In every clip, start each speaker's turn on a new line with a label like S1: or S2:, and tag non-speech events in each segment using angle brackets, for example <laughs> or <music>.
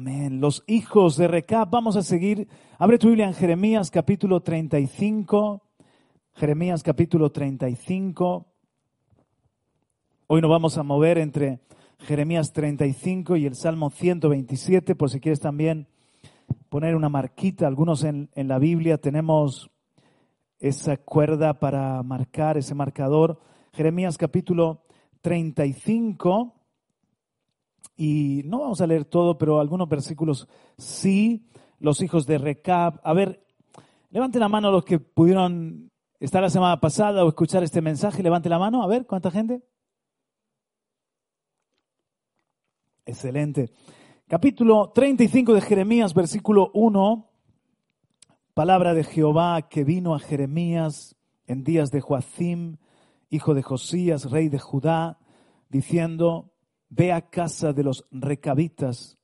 S1: Amén. Los hijos de Recab, vamos a seguir. Abre tu Biblia en Jeremías capítulo 35. Jeremías capítulo 35. Hoy nos vamos a mover entre Jeremías 35 y el Salmo 127, por si quieres también poner una marquita. Algunos en, en la Biblia tenemos esa cuerda para marcar, ese marcador. Jeremías capítulo 35. Y no vamos a leer todo, pero algunos versículos sí. Los hijos de Recab. A ver, levanten la mano los que pudieron estar la semana pasada o escuchar este mensaje. Levante la mano. A ver, ¿cuánta gente? Excelente. Capítulo 35 de Jeremías, versículo 1. Palabra de Jehová que vino a Jeremías en días de Joacim, hijo de Josías, rey de Judá, diciendo, Ve a casa de los recabitas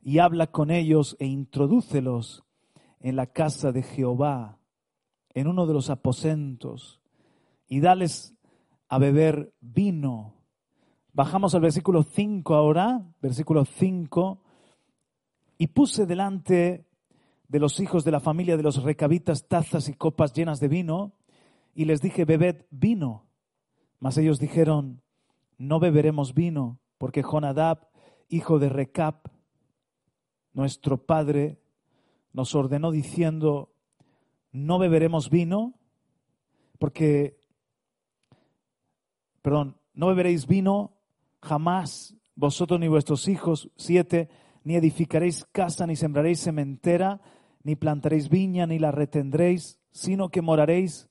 S1: y habla con ellos e introdúcelos en la casa de Jehová, en uno de los aposentos, y dales a beber vino. Bajamos al versículo 5 ahora, versículo 5, y puse delante de los hijos de la familia de los recabitas tazas y copas llenas de vino, y les dije, bebed vino. Mas ellos dijeron, no beberemos vino porque Jonadab, hijo de Recap, nuestro padre, nos ordenó diciendo, no beberemos vino, porque, perdón, no beberéis vino jamás vosotros ni vuestros hijos, siete, ni edificaréis casa, ni sembraréis sementera, ni plantaréis viña, ni la retendréis, sino que moraréis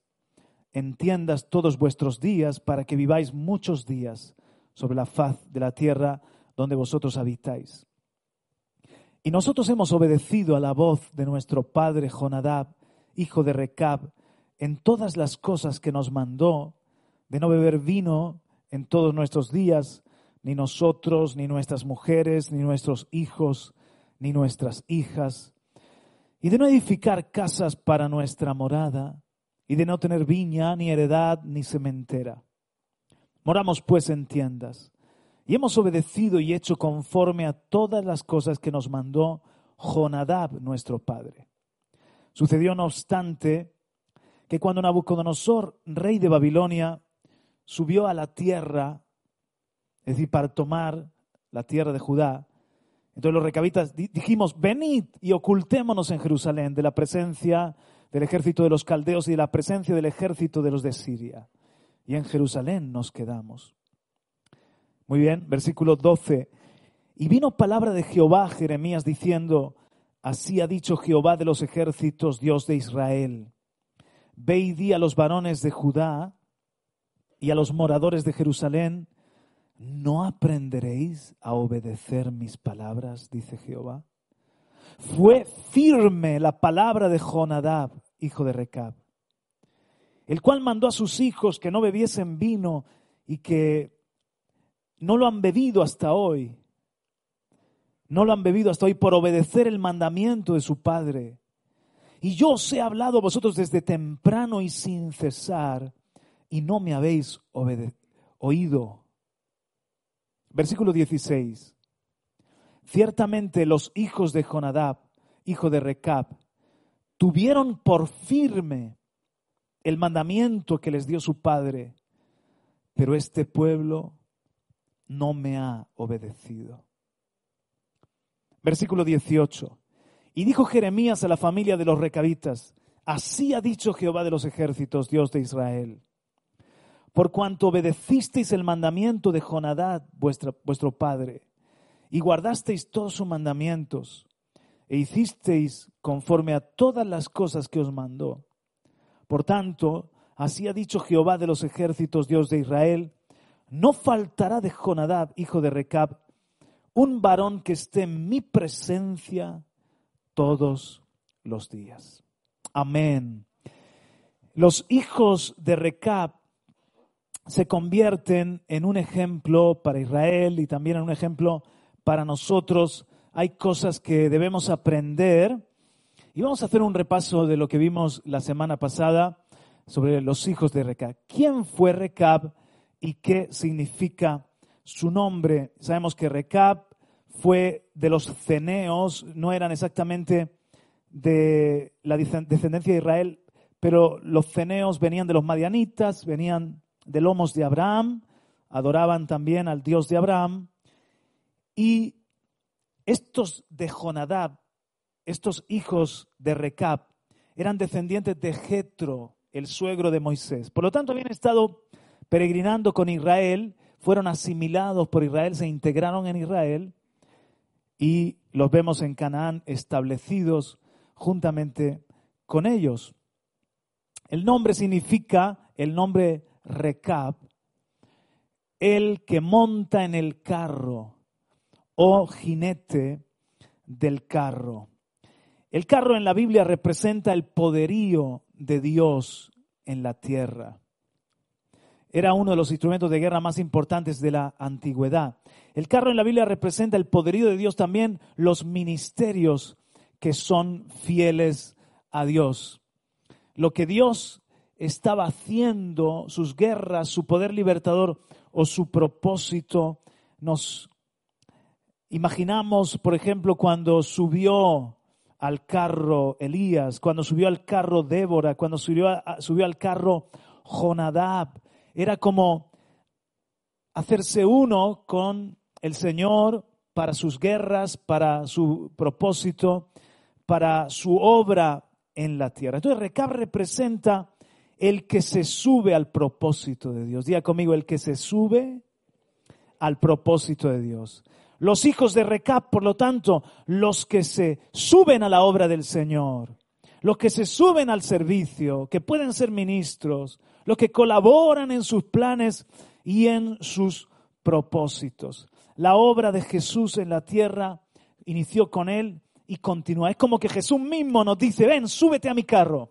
S1: en tiendas todos vuestros días, para que viváis muchos días sobre la faz de la tierra donde vosotros habitáis. Y nosotros hemos obedecido a la voz de nuestro padre Jonadab, hijo de Recab, en todas las cosas que nos mandó, de no beber vino en todos nuestros días, ni nosotros, ni nuestras mujeres, ni nuestros hijos, ni nuestras hijas, y de no edificar casas para nuestra morada, y de no tener viña, ni heredad, ni sementera. Moramos pues en tiendas, y hemos obedecido y hecho conforme a todas las cosas que nos mandó Jonadab, nuestro padre. Sucedió, no obstante, que cuando Nabucodonosor, rey de Babilonia, subió a la tierra, es decir, para tomar la tierra de Judá, entonces los recabitas dijimos, venid y ocultémonos en Jerusalén de la presencia del ejército de los caldeos y de la presencia del ejército de los de Siria. Y en Jerusalén nos quedamos. Muy bien, versículo 12. Y vino palabra de Jehová Jeremías diciendo, así ha dicho Jehová de los ejércitos, Dios de Israel. Ve y di a los varones de Judá y a los moradores de Jerusalén, ¿no aprenderéis a obedecer mis palabras? dice Jehová. Fue firme la palabra de Jonadab, hijo de Recab, el cual mandó a sus hijos que no bebiesen vino y que no lo han bebido hasta hoy. No lo han bebido hasta hoy por obedecer el mandamiento de su padre. Y yo os he hablado a vosotros desde temprano y sin cesar, y no me habéis oído. Versículo 16. Ciertamente los hijos de Jonadab, hijo de Recab, tuvieron por firme el mandamiento que les dio su padre, pero este pueblo no me ha obedecido. Versículo 18. Y dijo Jeremías a la familia de los recabitas, así ha dicho Jehová de los ejércitos, Dios de Israel, por cuanto obedecisteis el mandamiento de Jonadad, vuestro, vuestro padre, y guardasteis todos sus mandamientos, e hicisteis conforme a todas las cosas que os mandó. Por tanto, Así ha dicho Jehová de los ejércitos, Dios de Israel, no faltará de Jonadab, hijo de Recab, un varón que esté en mi presencia todos los días. Amén. Los hijos de Recab se convierten en un ejemplo para Israel y también en un ejemplo para nosotros. Hay cosas que debemos aprender y vamos a hacer un repaso de lo que vimos la semana pasada sobre los hijos de Recab. ¿Quién fue Recab y qué significa su nombre? Sabemos que Recab fue de los ceneos, no eran exactamente de la descendencia de Israel, pero los ceneos venían de los madianitas, venían de lomos de Abraham, adoraban también al Dios de Abraham, y estos de Jonadab, estos hijos de Recab, eran descendientes de Jetro, el suegro de Moisés. Por lo tanto, habían estado peregrinando con Israel, fueron asimilados por Israel, se integraron en Israel y los vemos en Canaán establecidos juntamente con ellos. El nombre significa, el nombre Recab, el que monta en el carro o jinete del carro. El carro en la Biblia representa el poderío de Dios en la tierra. Era uno de los instrumentos de guerra más importantes de la antigüedad. El carro en la Biblia representa el poderío de Dios también, los ministerios que son fieles a Dios. Lo que Dios estaba haciendo, sus guerras, su poder libertador o su propósito, nos imaginamos, por ejemplo, cuando subió al carro Elías, cuando subió al carro Débora, cuando subió, subió al carro Jonadab. Era como hacerse uno con el Señor para sus guerras, para su propósito, para su obra en la tierra. Entonces Recab representa el que se sube al propósito de Dios. Diga conmigo, el que se sube al propósito de Dios. Los hijos de Recab, por lo tanto, los que se suben a la obra del Señor, los que se suben al servicio, que pueden ser ministros, los que colaboran en sus planes y en sus propósitos. La obra de Jesús en la tierra inició con él y continúa. Es como que Jesús mismo nos dice, ven, súbete a mi carro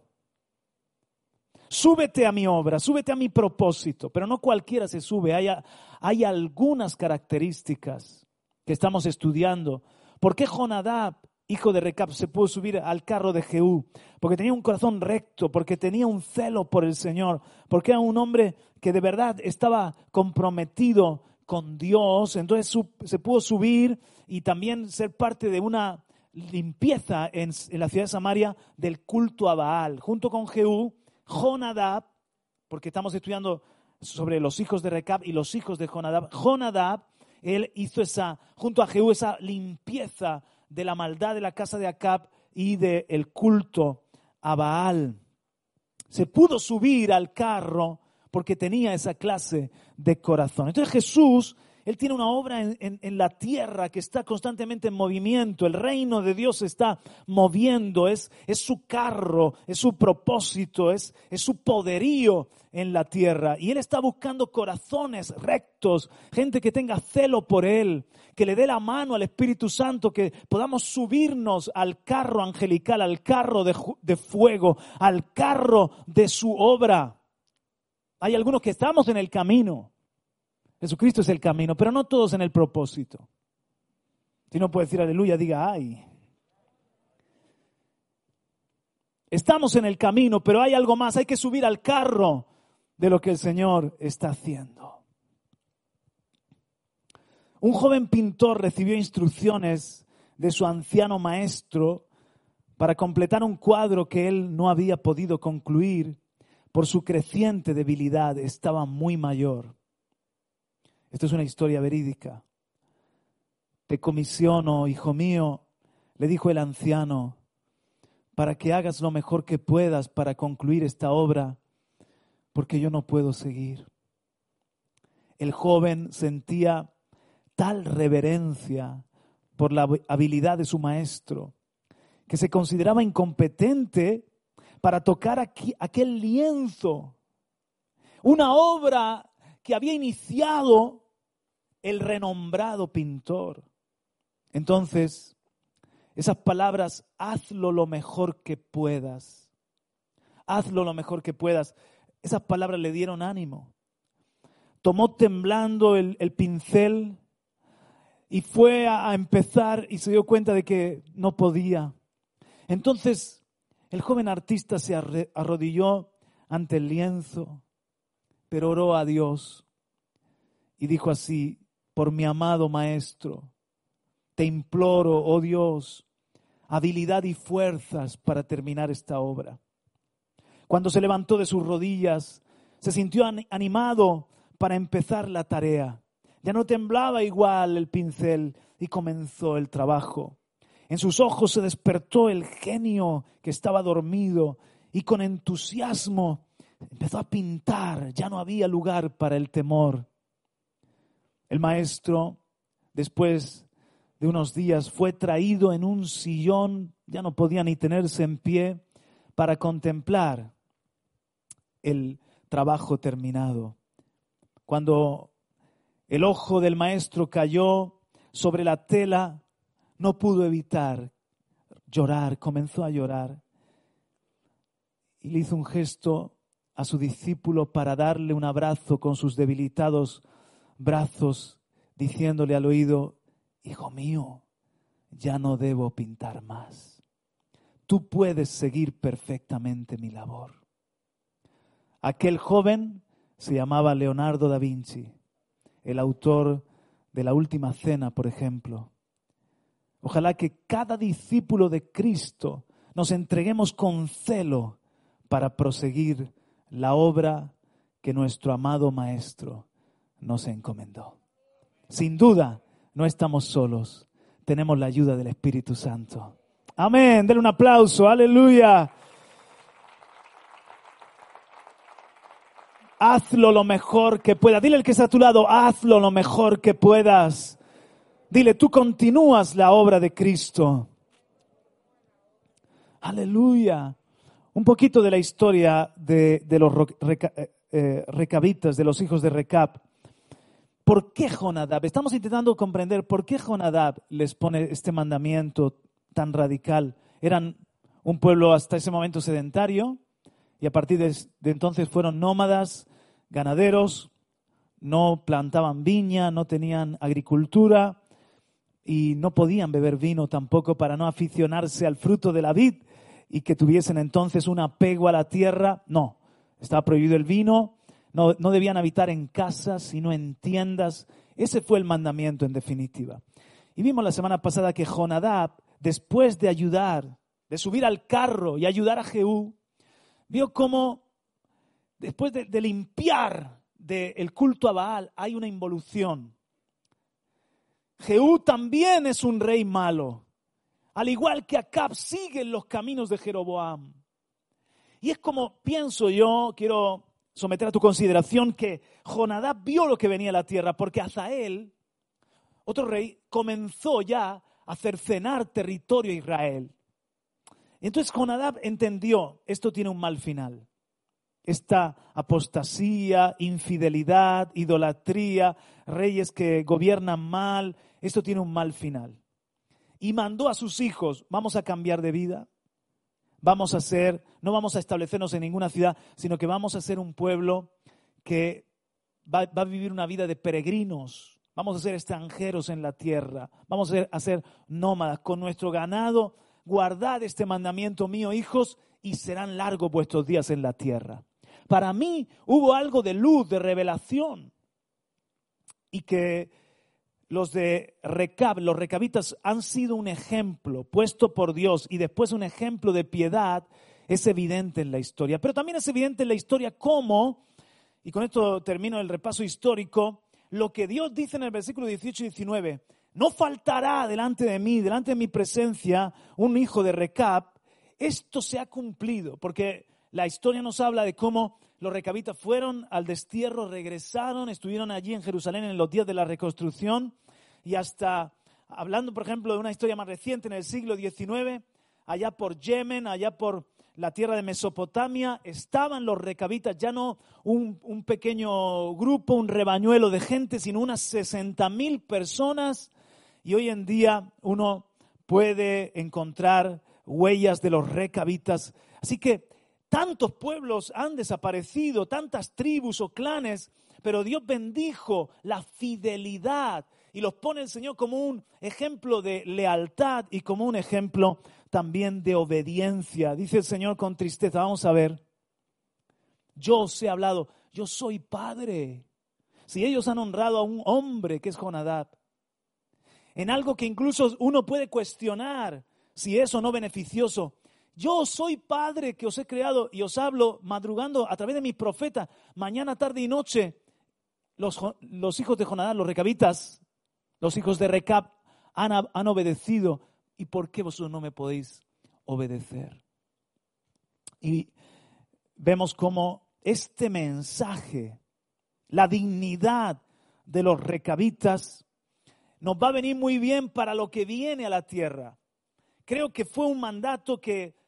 S1: súbete a mi obra, súbete a mi propósito, pero no cualquiera se sube, hay, hay algunas características que estamos estudiando. ¿Por qué Jonadab, hijo de Recab, se pudo subir al carro de Jehú? Porque tenía un corazón recto, porque tenía un celo por el Señor, porque era un hombre que de verdad estaba comprometido con Dios, entonces se pudo subir y también ser parte de una limpieza en, la ciudad de Samaria del culto a Baal. Junto con Jehú, Jonadab, porque estamos estudiando sobre los hijos de Recab y los hijos de Jonadab. Jonadab, él hizo esa, junto a Jehú, esa limpieza de la maldad de la casa de Acab y del el culto a Baal. Se pudo subir al carro porque tenía esa clase de corazón. Entonces Jesús él tiene una obra en, la tierra que está constantemente en movimiento. El reino de Dios está moviendo. Es, su carro, es su propósito, es, su poderío en la tierra. Y Él está buscando corazones rectos, gente que tenga celo por Él, que le dé la mano al Espíritu Santo, que podamos subirnos al carro angelical, al carro de fuego, al carro de su obra. Hay algunos que estamos en el camino Jesucristo es el camino, pero no todos en el propósito. Si no puede decir aleluya, diga ay. Estamos en el camino, pero hay algo más, hay que subir al carro de lo que el Señor está haciendo. Un joven pintor recibió instrucciones de su anciano maestro para completar un cuadro que él no había podido concluir por su creciente debilidad, estaba muy mayor. Esto es una historia verídica. Te comisiono, hijo mío, le dijo el anciano, para que hagas lo mejor que puedas para concluir esta obra, porque yo no puedo seguir. El joven sentía tal reverencia por la habilidad de su maestro, que se consideraba incompetente para tocar aquel lienzo Una obra que había iniciado el renombrado pintor. Entonces, esas palabras, hazlo lo mejor que puedas. Hazlo lo mejor que puedas. Esas palabras le dieron ánimo. Tomó temblando el, el pincel y fue a, a empezar y se dio cuenta de que no podía. Entonces, el joven artista se arrodilló ante el lienzo, pero oró a Dios y dijo así, por mi amado maestro, te imploro, oh Dios, habilidad y fuerzas para terminar esta obra. Cuando se levantó de sus rodillas, se sintió an- animado para empezar la tarea. Ya no temblaba igual el pincel y comenzó el trabajo. En sus ojos se despertó el genio que estaba dormido y con entusiasmo empezó a pintar. Ya no había lugar para el temor. El maestro, después de unos días, fue traído en un sillón, ya no podía ni tenerse en pie, para contemplar el trabajo terminado. Cuando el ojo del maestro cayó sobre la tela, no pudo evitar llorar, comenzó a llorar. Y le hizo un gesto a su discípulo para darle un abrazo con sus debilitados brazos, diciéndole al oído, Hijo mío, ya no debo pintar más. Tú puedes seguir perfectamente mi labor. Aquel joven se llamaba Leonardo da Vinci, el autor de la Última Cena, por ejemplo. Ojalá que cada discípulo de Cristo nos entreguemos con celo para proseguir la obra que nuestro amado Maestro nos encomendó. Sin duda, no estamos solos, tenemos la ayuda del Espíritu Santo. Amén, denle un aplauso, aleluya. Hazlo lo mejor que puedas. Dile al que está a tu lado, hazlo lo mejor que puedas. Dile, tú continúas la obra de Cristo. Aleluya. Un poquito de la historia de, de los eh, eh, recabitas, de los hijos de Recab. ¿Por qué Jonadab? Estamos intentando comprender por qué Jonadab les pone este mandamiento tan radical. Eran un pueblo hasta ese momento sedentario y a partir de, de entonces fueron nómadas, ganaderos, no plantaban viña, no tenían agricultura y no podían beber vino tampoco para no aficionarse al fruto de la vid y que tuviesen entonces un apego a la tierra. No, estaba prohibido el vino, no, no debían habitar en casas, sino en tiendas. Ese fue el mandamiento en definitiva. Y vimos la semana pasada que Jonadab, después de ayudar, de subir al carro y ayudar a Jehú, vio cómo después de, de limpiar del culto a Baal hay una involución. Jehú también es un rey malo, al igual que Acab sigue los caminos de Jeroboam. Y es como pienso yo, quiero someter a tu consideración que Jonadab vio lo que venía a la tierra, porque Azael, otro rey, comenzó ya a cercenar territorio a Israel. Entonces Jonadab entendió, esto tiene un mal final. Esta apostasía, infidelidad, idolatría, reyes que gobiernan mal, esto tiene un mal final. Y mandó a sus hijos, vamos a cambiar de vida, vamos a ser, no vamos a establecernos en ninguna ciudad, sino que vamos a ser un pueblo que va, a vivir una vida de peregrinos, vamos a ser extranjeros en la tierra, vamos a ser, a ser nómadas con nuestro ganado. Guardad este mandamiento mío, hijos, y serán largos vuestros días en la tierra. Para mí hubo algo de luz, de revelación, y que los de Recab, los recabitas, han sido un ejemplo puesto por Dios y después un ejemplo de piedad, es evidente en la historia. Pero también es evidente en la historia cómo, y con esto termino el repaso histórico, lo que Dios dice en el versículo 18 y 19, no faltará delante de mí, delante de mi presencia, un hijo de Recab, esto se ha cumplido, porque la historia nos habla de cómo los recabitas fueron al destierro, regresaron, estuvieron allí en Jerusalén en los días de la reconstrucción y hasta, hablando por ejemplo de una historia más reciente en el siglo XIX, allá por Yemen, allá por la tierra de Mesopotamia, estaban los recabitas, ya no un, pequeño grupo, un rebañuelo de gente, sino unas 60 mil personas. Y hoy en día uno puede encontrar huellas de los recabitas. Así que tantos pueblos han desaparecido, tantas tribus o clanes, pero Dios bendijo la fidelidad y los pone el Señor como un ejemplo de lealtad y como un ejemplo también de obediencia. Dice el Señor con tristeza, vamos a ver, yo os he hablado, yo soy padre. Si ellos han honrado a un hombre que es Jonadab, en algo que incluso uno puede cuestionar si es o no beneficioso, yo soy padre que os he creado y os hablo madrugando a través de mi profeta, mañana, tarde y noche. Los, hijos de Jonadab, los recabitas, los hijos de Recab han, han obedecido. ¿Y por qué vosotros no me podéis obedecer? Y vemos cómo este mensaje, la dignidad de los recabitas, nos va a venir muy bien para lo que viene a la tierra. Creo que fue un mandato que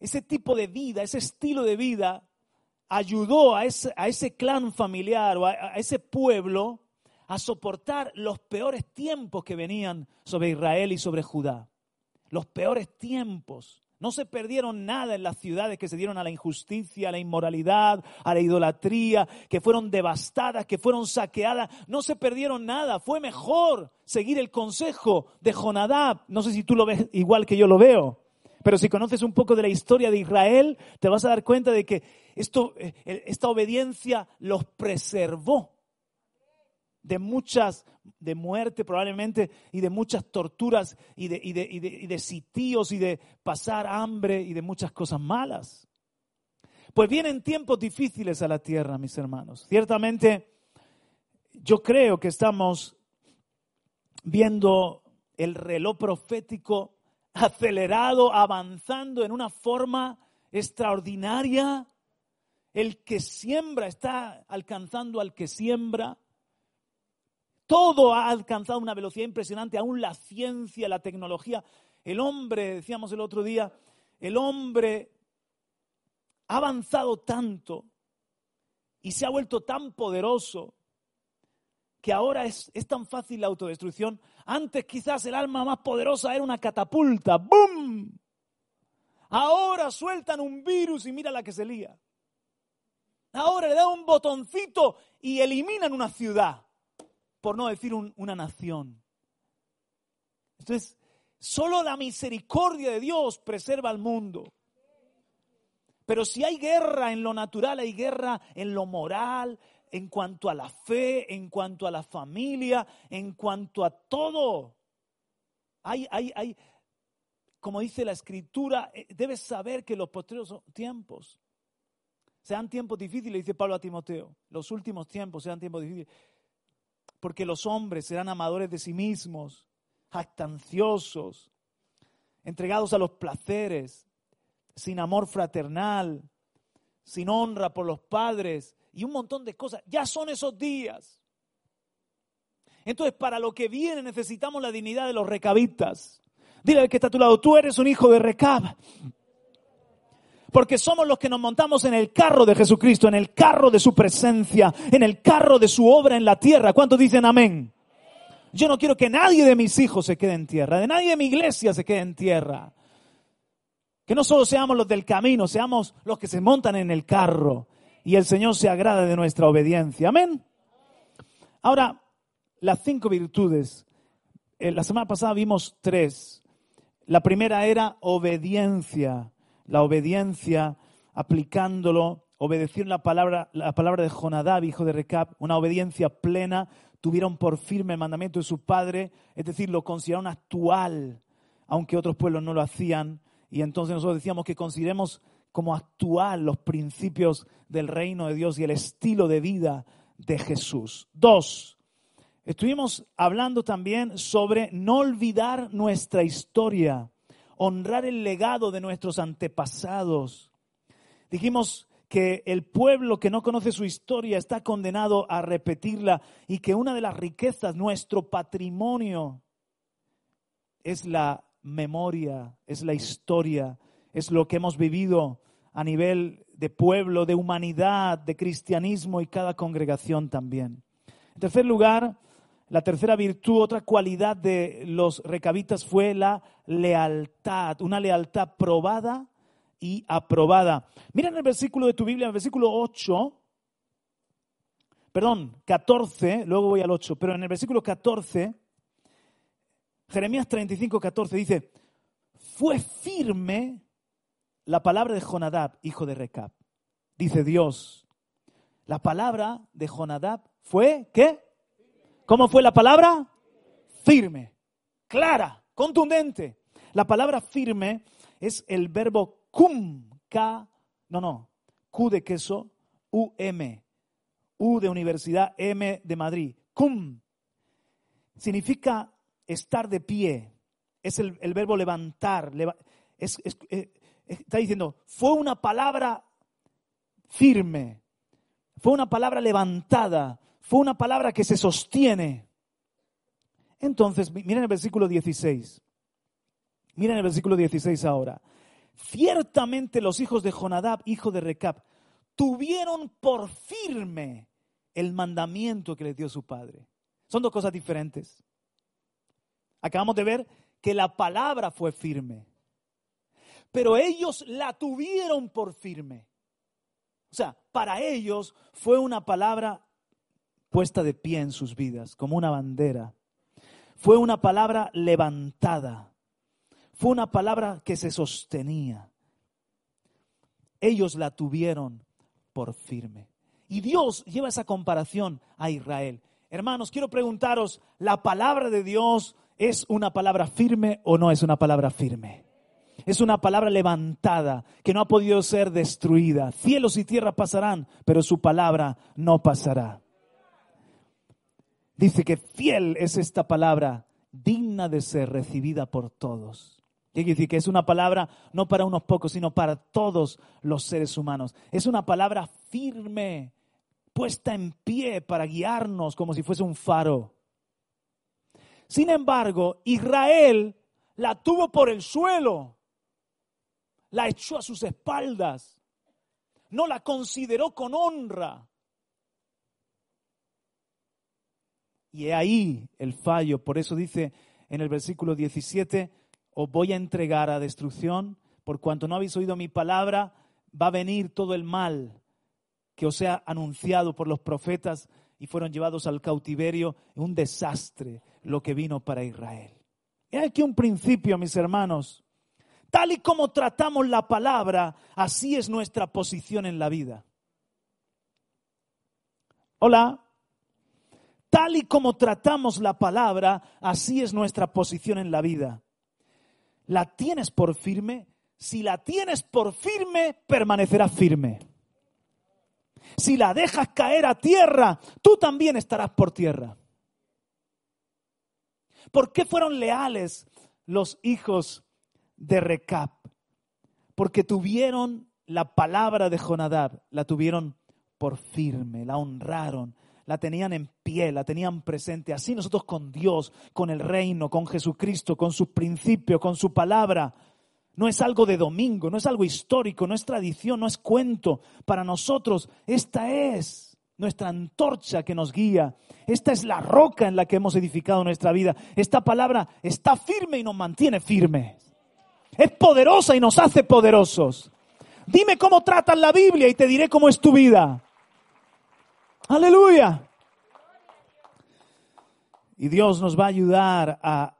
S1: ese tipo de vida, ese estilo de vida, ayudó a ese, clan familiar o a, a ese pueblo a soportar los peores tiempos que venían sobre Israel y sobre Judá. Los peores tiempos. No se perdieron nada en las ciudades que se dieron a la injusticia, a la inmoralidad, a la idolatría, que fueron devastadas, que fueron saqueadas. No se perdieron nada. Fue mejor seguir el consejo de Jonadab. No sé si tú lo ves igual que yo lo veo. Pero si conoces un poco de la historia de Israel, te vas a dar cuenta de que esto, eh, esta obediencia los preservó de muchas, de muerte probablemente, y de muchas torturas, y de, y de, y de, y de sitios, y de pasar hambre, y de muchas cosas malas. Pues vienen tiempos difíciles a la tierra, mis hermanos. Ciertamente, yo creo que estamos viendo el reloj profético acelerado, avanzando en una forma extraordinaria. El que siembra está alcanzando al que siembra. Todo ha alcanzado una velocidad impresionante, aún la ciencia, la tecnología. El hombre, decíamos el otro día, el hombre ha avanzado tanto y se ha vuelto tan poderoso que ahora es, es, tan fácil la autodestrucción. Antes quizás el alma más poderosa era una catapulta. ¡Bum! Ahora sueltan un virus y mira la que se lía. Ahora le dan un botoncito y eliminan una ciudad por no decir un, una nación. Entonces, solo la misericordia de Dios preserva al mundo. Pero si hay guerra en lo natural, hay guerra en lo moral, en cuanto a la fe, en cuanto a la familia, en cuanto a todo. Hay, hay, hay, como dice la escritura, eh, debes saber que los posteriores tiempos sean tiempos difíciles, dice Pablo a Timoteo. Los últimos tiempos sean tiempos difíciles porque los hombres serán amadores de sí mismos, jactanciosos, entregados a los placeres, sin amor fraternal, sin honra por los padres y un montón de cosas. Ya son esos días. Entonces, para lo que viene necesitamos la dignidad de los recabitas. Dile al que está a tu lado, tú eres un hijo de recab porque somos los que nos montamos en el carro de Jesucristo, en el carro de su presencia, en el carro de su obra en la tierra. ¿Cuántos dicen amén? Yo no quiero que nadie de mis hijos se quede en tierra, de nadie de mi iglesia se quede en tierra. Que no solo seamos los del camino, seamos los que se montan en el carro y el Señor se agrada de nuestra obediencia. Amén. Ahora, las cinco virtudes. Eh, la semana pasada vimos tres. La primera era obediencia la obediencia, aplicándolo, obedecer la palabra, la palabra de Jonadab, hijo de Recab, una obediencia plena, tuvieron por firme el mandamiento de su padre, es decir, lo consideraron actual, aunque otros pueblos no lo hacían. Y entonces nosotros decíamos que consideremos como actual los principios del reino de Dios y el estilo de vida de Jesús. Dos, estuvimos hablando también sobre no olvidar nuestra historia honrar el legado de nuestros antepasados. Dijimos que el pueblo que no conoce su historia está condenado a repetirla y que una de las riquezas, nuestro patrimonio, es la memoria, es la historia, es lo que hemos vivido a nivel de pueblo, de humanidad, de cristianismo y cada congregación también. En tercer lugar, la tercera virtud, otra cualidad de los recabitas fue la lealtad, una lealtad probada y aprobada. Mira en el versículo de tu Biblia, en el versículo 8, perdón, 14, luego voy al 8, pero en el versículo 14, Jeremías 35, 14 dice, fue firme la palabra de Jonadab, hijo de Recab. Dice Dios, la palabra de Jonadab fue, ¿qué? ¿Cómo fue la palabra? Firme, clara, contundente. La palabra firme es el verbo cum, K, no, no, Q de queso, U-M, U de universidad, M de Madrid. Cum significa estar de pie, es el, verbo levantar, eh, está diciendo, fue una palabra firme, fue una palabra levantada, fue una palabra que se sostiene. Entonces, miren el versículo 16. Miren el versículo 16 ahora. Ciertamente los hijos de Jonadab, hijo de Recab, tuvieron por firme el mandamiento que les dio su padre. Son dos cosas diferentes. Acabamos de ver que la palabra fue firme, pero ellos la tuvieron por firme. O sea, para ellos fue una palabra puesta de pie en sus vidas, como una bandera. Fue una palabra levantada. Fue una palabra que se sostenía. Ellos la tuvieron por firme. Y Dios lleva esa comparación a Israel. Hermanos, quiero preguntaros, ¿la palabra de Dios ¿Es una palabra firme o no es una palabra firme? Es una palabra levantada que no ha podido ser destruida. Cielos y tierra pasarán, pero su palabra no pasará. Dice que fiel es esta palabra, digna de ser recibida por todos. Quiere decir que es una palabra no para unos pocos, sino para todos los seres humanos. Es una palabra firme, puesta en pie para guiarnos como si fuese un faro. Sin embargo, Israel la tuvo por el suelo, la echó a sus espaldas, no la consideró con honra. Y he ahí el fallo, por eso dice en el versículo 17, os voy a entregar a destrucción, por cuanto no habéis oído mi palabra, va a venir todo el mal que os sea anunciado por los profetas y fueron llevados al cautiverio, un desastre lo que vino para Israel. Y aquí un principio, mis hermanos. Tal y como tratamos la palabra, así es nuestra posición en la vida. Hola. Tal y como tratamos la palabra, así es nuestra posición en la vida. ¿La tienes por firme? Si la tienes por firme, permanecerá firme. Si la dejas caer a tierra, tú también estarás por tierra. ¿Por qué fueron leales los hijos de Recap? Porque tuvieron la palabra de Jonadab, la tuvieron por firme, la honraron, la tenían en pie, la tenían presente. Así nosotros con Dios, con el reino, con Jesucristo, con sus principios, con su palabra. No es algo de domingo, no es algo histórico, no es tradición, no es cuento. Para nosotros esta es nuestra antorcha que nos guía. Esta es la roca en la que hemos edificado nuestra vida. Esta palabra está firme y nos mantiene firmes. Es poderosa y nos hace poderosos. Dime cómo tratas la Biblia y te diré cómo es tu vida. Aleluya. Y Dios nos va a ayudar a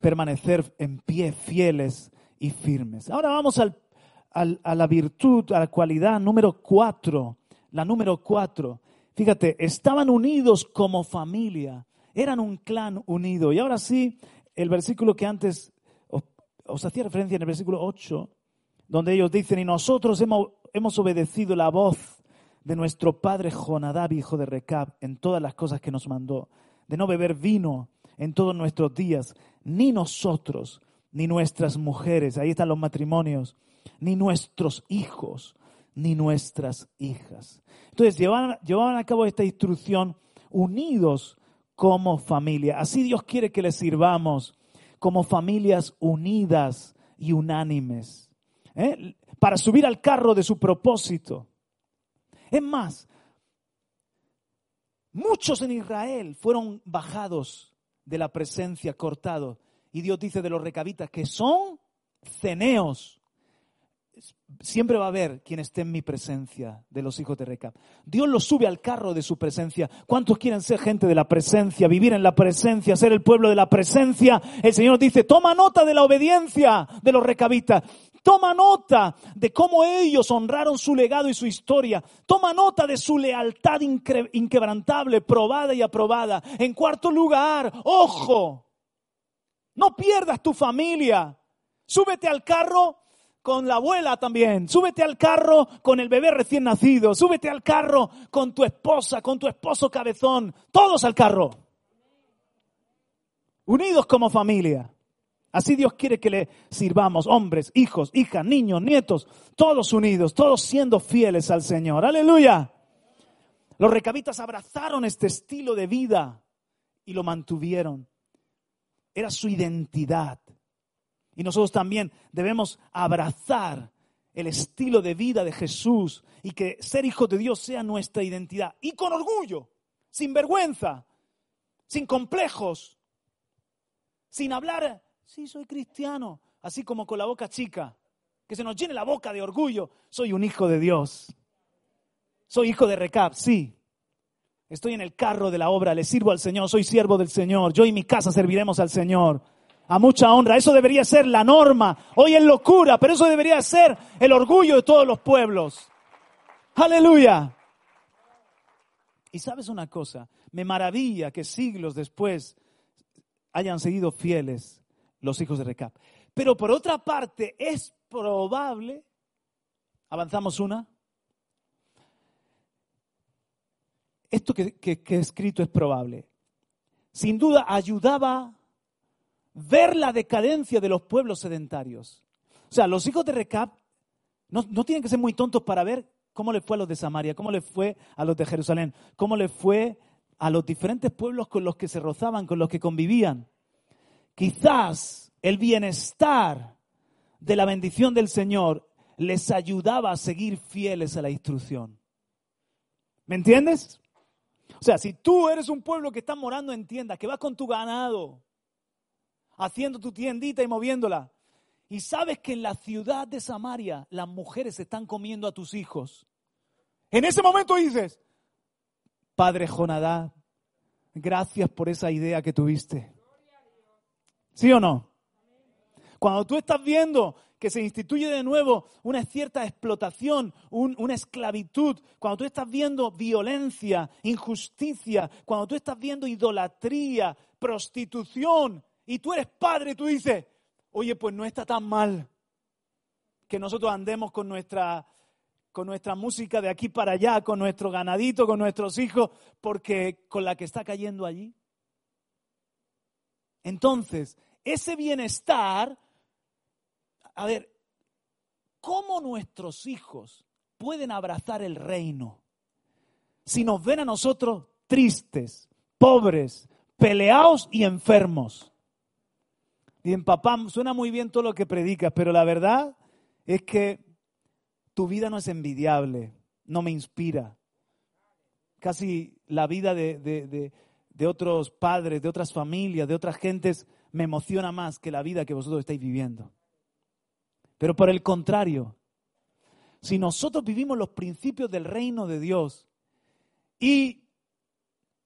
S1: permanecer en pie fieles y firmes. Ahora vamos al, a la virtud, a la cualidad número cuatro la número cuatro. Fíjate, estaban unidos como familia, eran un clan unido. Y ahora sí, el versículo que antes os, hacía referencia en el versículo 8, donde ellos dicen, y nosotros hemos, hemos obedecido la voz de nuestro padre Jonadab, hijo de Recab, en todas las cosas que nos mandó, de no beber vino en todos nuestros días, ni nosotros, ni nuestras mujeres, ahí están los matrimonios, ni nuestros hijos, ni nuestras hijas. Entonces llevaban, llevaban a cabo esta instrucción unidos como familia. Así Dios quiere que le sirvamos como familias unidas y unánimes. ¿eh? para subir al carro de su propósito. Es más, muchos en Israel fueron bajados de la presencia, cortados. Y Dios dice de los recabitas que son ceneos. Siempre va a haber quien esté en mi presencia de los hijos de Recab. Dios los sube al carro de su presencia. ¿Cuántos quieren ser gente de la presencia, vivir en la presencia, ser el pueblo de la presencia? El Señor dice, toma nota de la obediencia de los recabitas. Toma nota de cómo ellos honraron su legado y su historia. Toma nota de su lealtad inquebrantable, probada y aprobada. En cuarto lugar, ojo, no pierdas tu familia. Súbete al carro con la abuela también. Súbete al carro con el bebé recién nacido. Súbete al carro con tu esposa, con tu esposo cabezón. Todos al carro. Unidos como familia. Así Dios quiere que le sirvamos, hombres, hijos, hijas, niños, nietos, todos unidos, todos siendo fieles al Señor. Aleluya. Los recabitas abrazaron este estilo de vida y lo mantuvieron. Era su identidad. Y nosotros también debemos abrazar el estilo de vida de Jesús y que ser hijos de Dios sea nuestra identidad. Y con orgullo, sin vergüenza, sin complejos, sin hablar Sí, soy cristiano. Así como con la boca chica. Que se nos llene la boca de orgullo. Soy un hijo de Dios. Soy hijo de Recap, sí. Estoy en el carro de la obra, le sirvo al Señor, soy siervo del Señor. Yo y mi casa serviremos al Señor. A mucha honra. Eso debería ser la norma. Hoy es locura, pero eso debería ser el orgullo de todos los pueblos. Aleluya. Y sabes una cosa, me maravilla que siglos después hayan seguido fieles los hijos de Recap. Pero por otra parte, es probable, avanzamos una, esto que, he escrito es probable. Sin duda ayudaba ver la decadencia de los pueblos sedentarios. O sea, los hijos de Recap no, no tienen que ser muy tontos para ver cómo le fue a los de Samaria, cómo le fue a los de Jerusalén, cómo le fue a los diferentes pueblos con los que se rozaban, con los que convivían. Quizás el bienestar de la bendición del Señor les ayudaba a seguir fieles a la instrucción. ¿Me entiendes? O sea, si tú eres un pueblo que está morando en tiendas, que vas con tu ganado, haciendo tu tiendita y moviéndola, y sabes que en la ciudad de Samaria las mujeres están comiendo a tus hijos, en ese momento dices, Padre Jonadá, gracias por esa idea que tuviste. ¿Sí o no? Cuando tú estás viendo que se instituye de nuevo una cierta explotación, una esclavitud, cuando tú estás viendo violencia, injusticia, cuando tú estás viendo idolatría, prostitución, y tú eres padre, tú dices, oye, pues no está tan mal que nosotros andemos con nuestra, con nuestra música de aquí para allá, con nuestro ganadito, con nuestros hijos, porque con la que está cayendo allí. Entonces, ese bienestar, a ver, ¿cómo nuestros hijos pueden abrazar el reino si nos ven a nosotros tristes, pobres, peleados y enfermos? Bien, papá, suena muy bien todo lo que predicas, pero la verdad es que tu vida no es envidiable, no me inspira. Casi la vida de, de, de otros padres, de otras familias, de otras gentes, me emociona más que la vida que vosotros estáis viviendo. Pero por el contrario, si nosotros vivimos los principios del reino de Dios y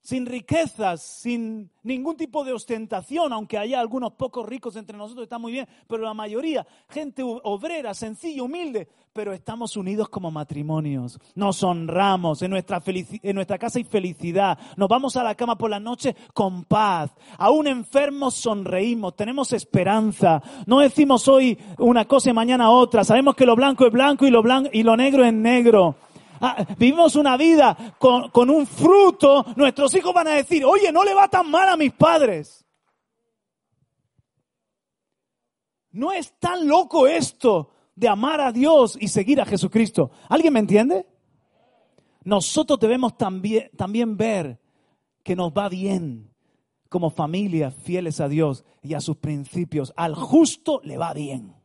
S1: sin riquezas, sin ningún tipo de ostentación, aunque haya algunos pocos ricos entre nosotros, está muy bien, pero la mayoría, gente obrera, sencilla, humilde, pero estamos unidos como matrimonios, nos honramos, en nuestra, en nuestra casa hay felicidad, nos vamos a la cama por la noche con paz, aún enfermos sonreímos, tenemos esperanza, no decimos hoy una cosa y mañana otra, sabemos que lo blanco es blanco y lo, blanco, y lo negro es negro. Ah, vivimos una vida con, con un fruto, nuestros hijos van a decir, oye, no le va tan mal a mis padres. No es tan loco esto de amar a Dios y seguir a Jesucristo. ¿Alguien me entiende? Nosotros debemos también, también ver que nos va bien como familia fieles a Dios y a sus principios. Al justo le va bien.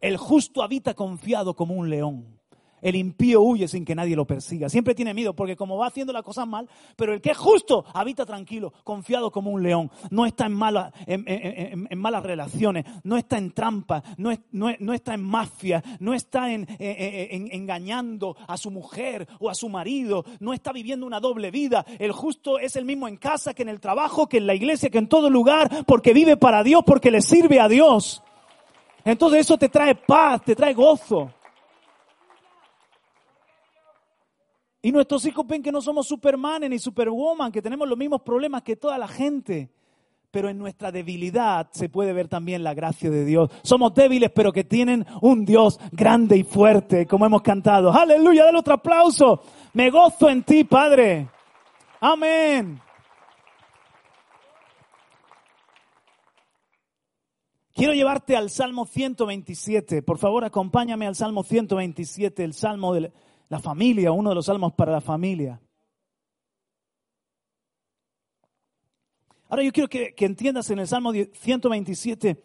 S1: El justo habita confiado como un león. El impío huye sin que nadie lo persiga. Siempre tiene miedo porque como va haciendo las cosas mal, pero el que es justo habita tranquilo, confiado como un león. No está en, en- malas relaciones, no está en trampas, no, no es- no está en mafia, no está en, en- en- engañando a su mujer o a su marido, no está viviendo una doble vida. El justo es el mismo en casa que en el trabajo, que en la iglesia, que en todo lugar, porque vive para Dios, porque le sirve a Dios. Entonces eso te trae paz, te trae gozo. Y nuestros hijos ven que no somos Superman ni Superwoman, que tenemos los mismos problemas que toda la gente. Pero en nuestra debilidad se puede ver también la gracia de Dios. Somos débiles, pero que tienen un Dios grande y fuerte, como hemos cantado. Aleluya, dale otro aplauso. Me gozo en ti, Padre. Amén. Quiero llevarte al Salmo 127. Por favor, acompáñame al Salmo 127, el Salmo de la familia, uno de los salmos para la familia. Ahora yo quiero que, entiendas en el Salmo 127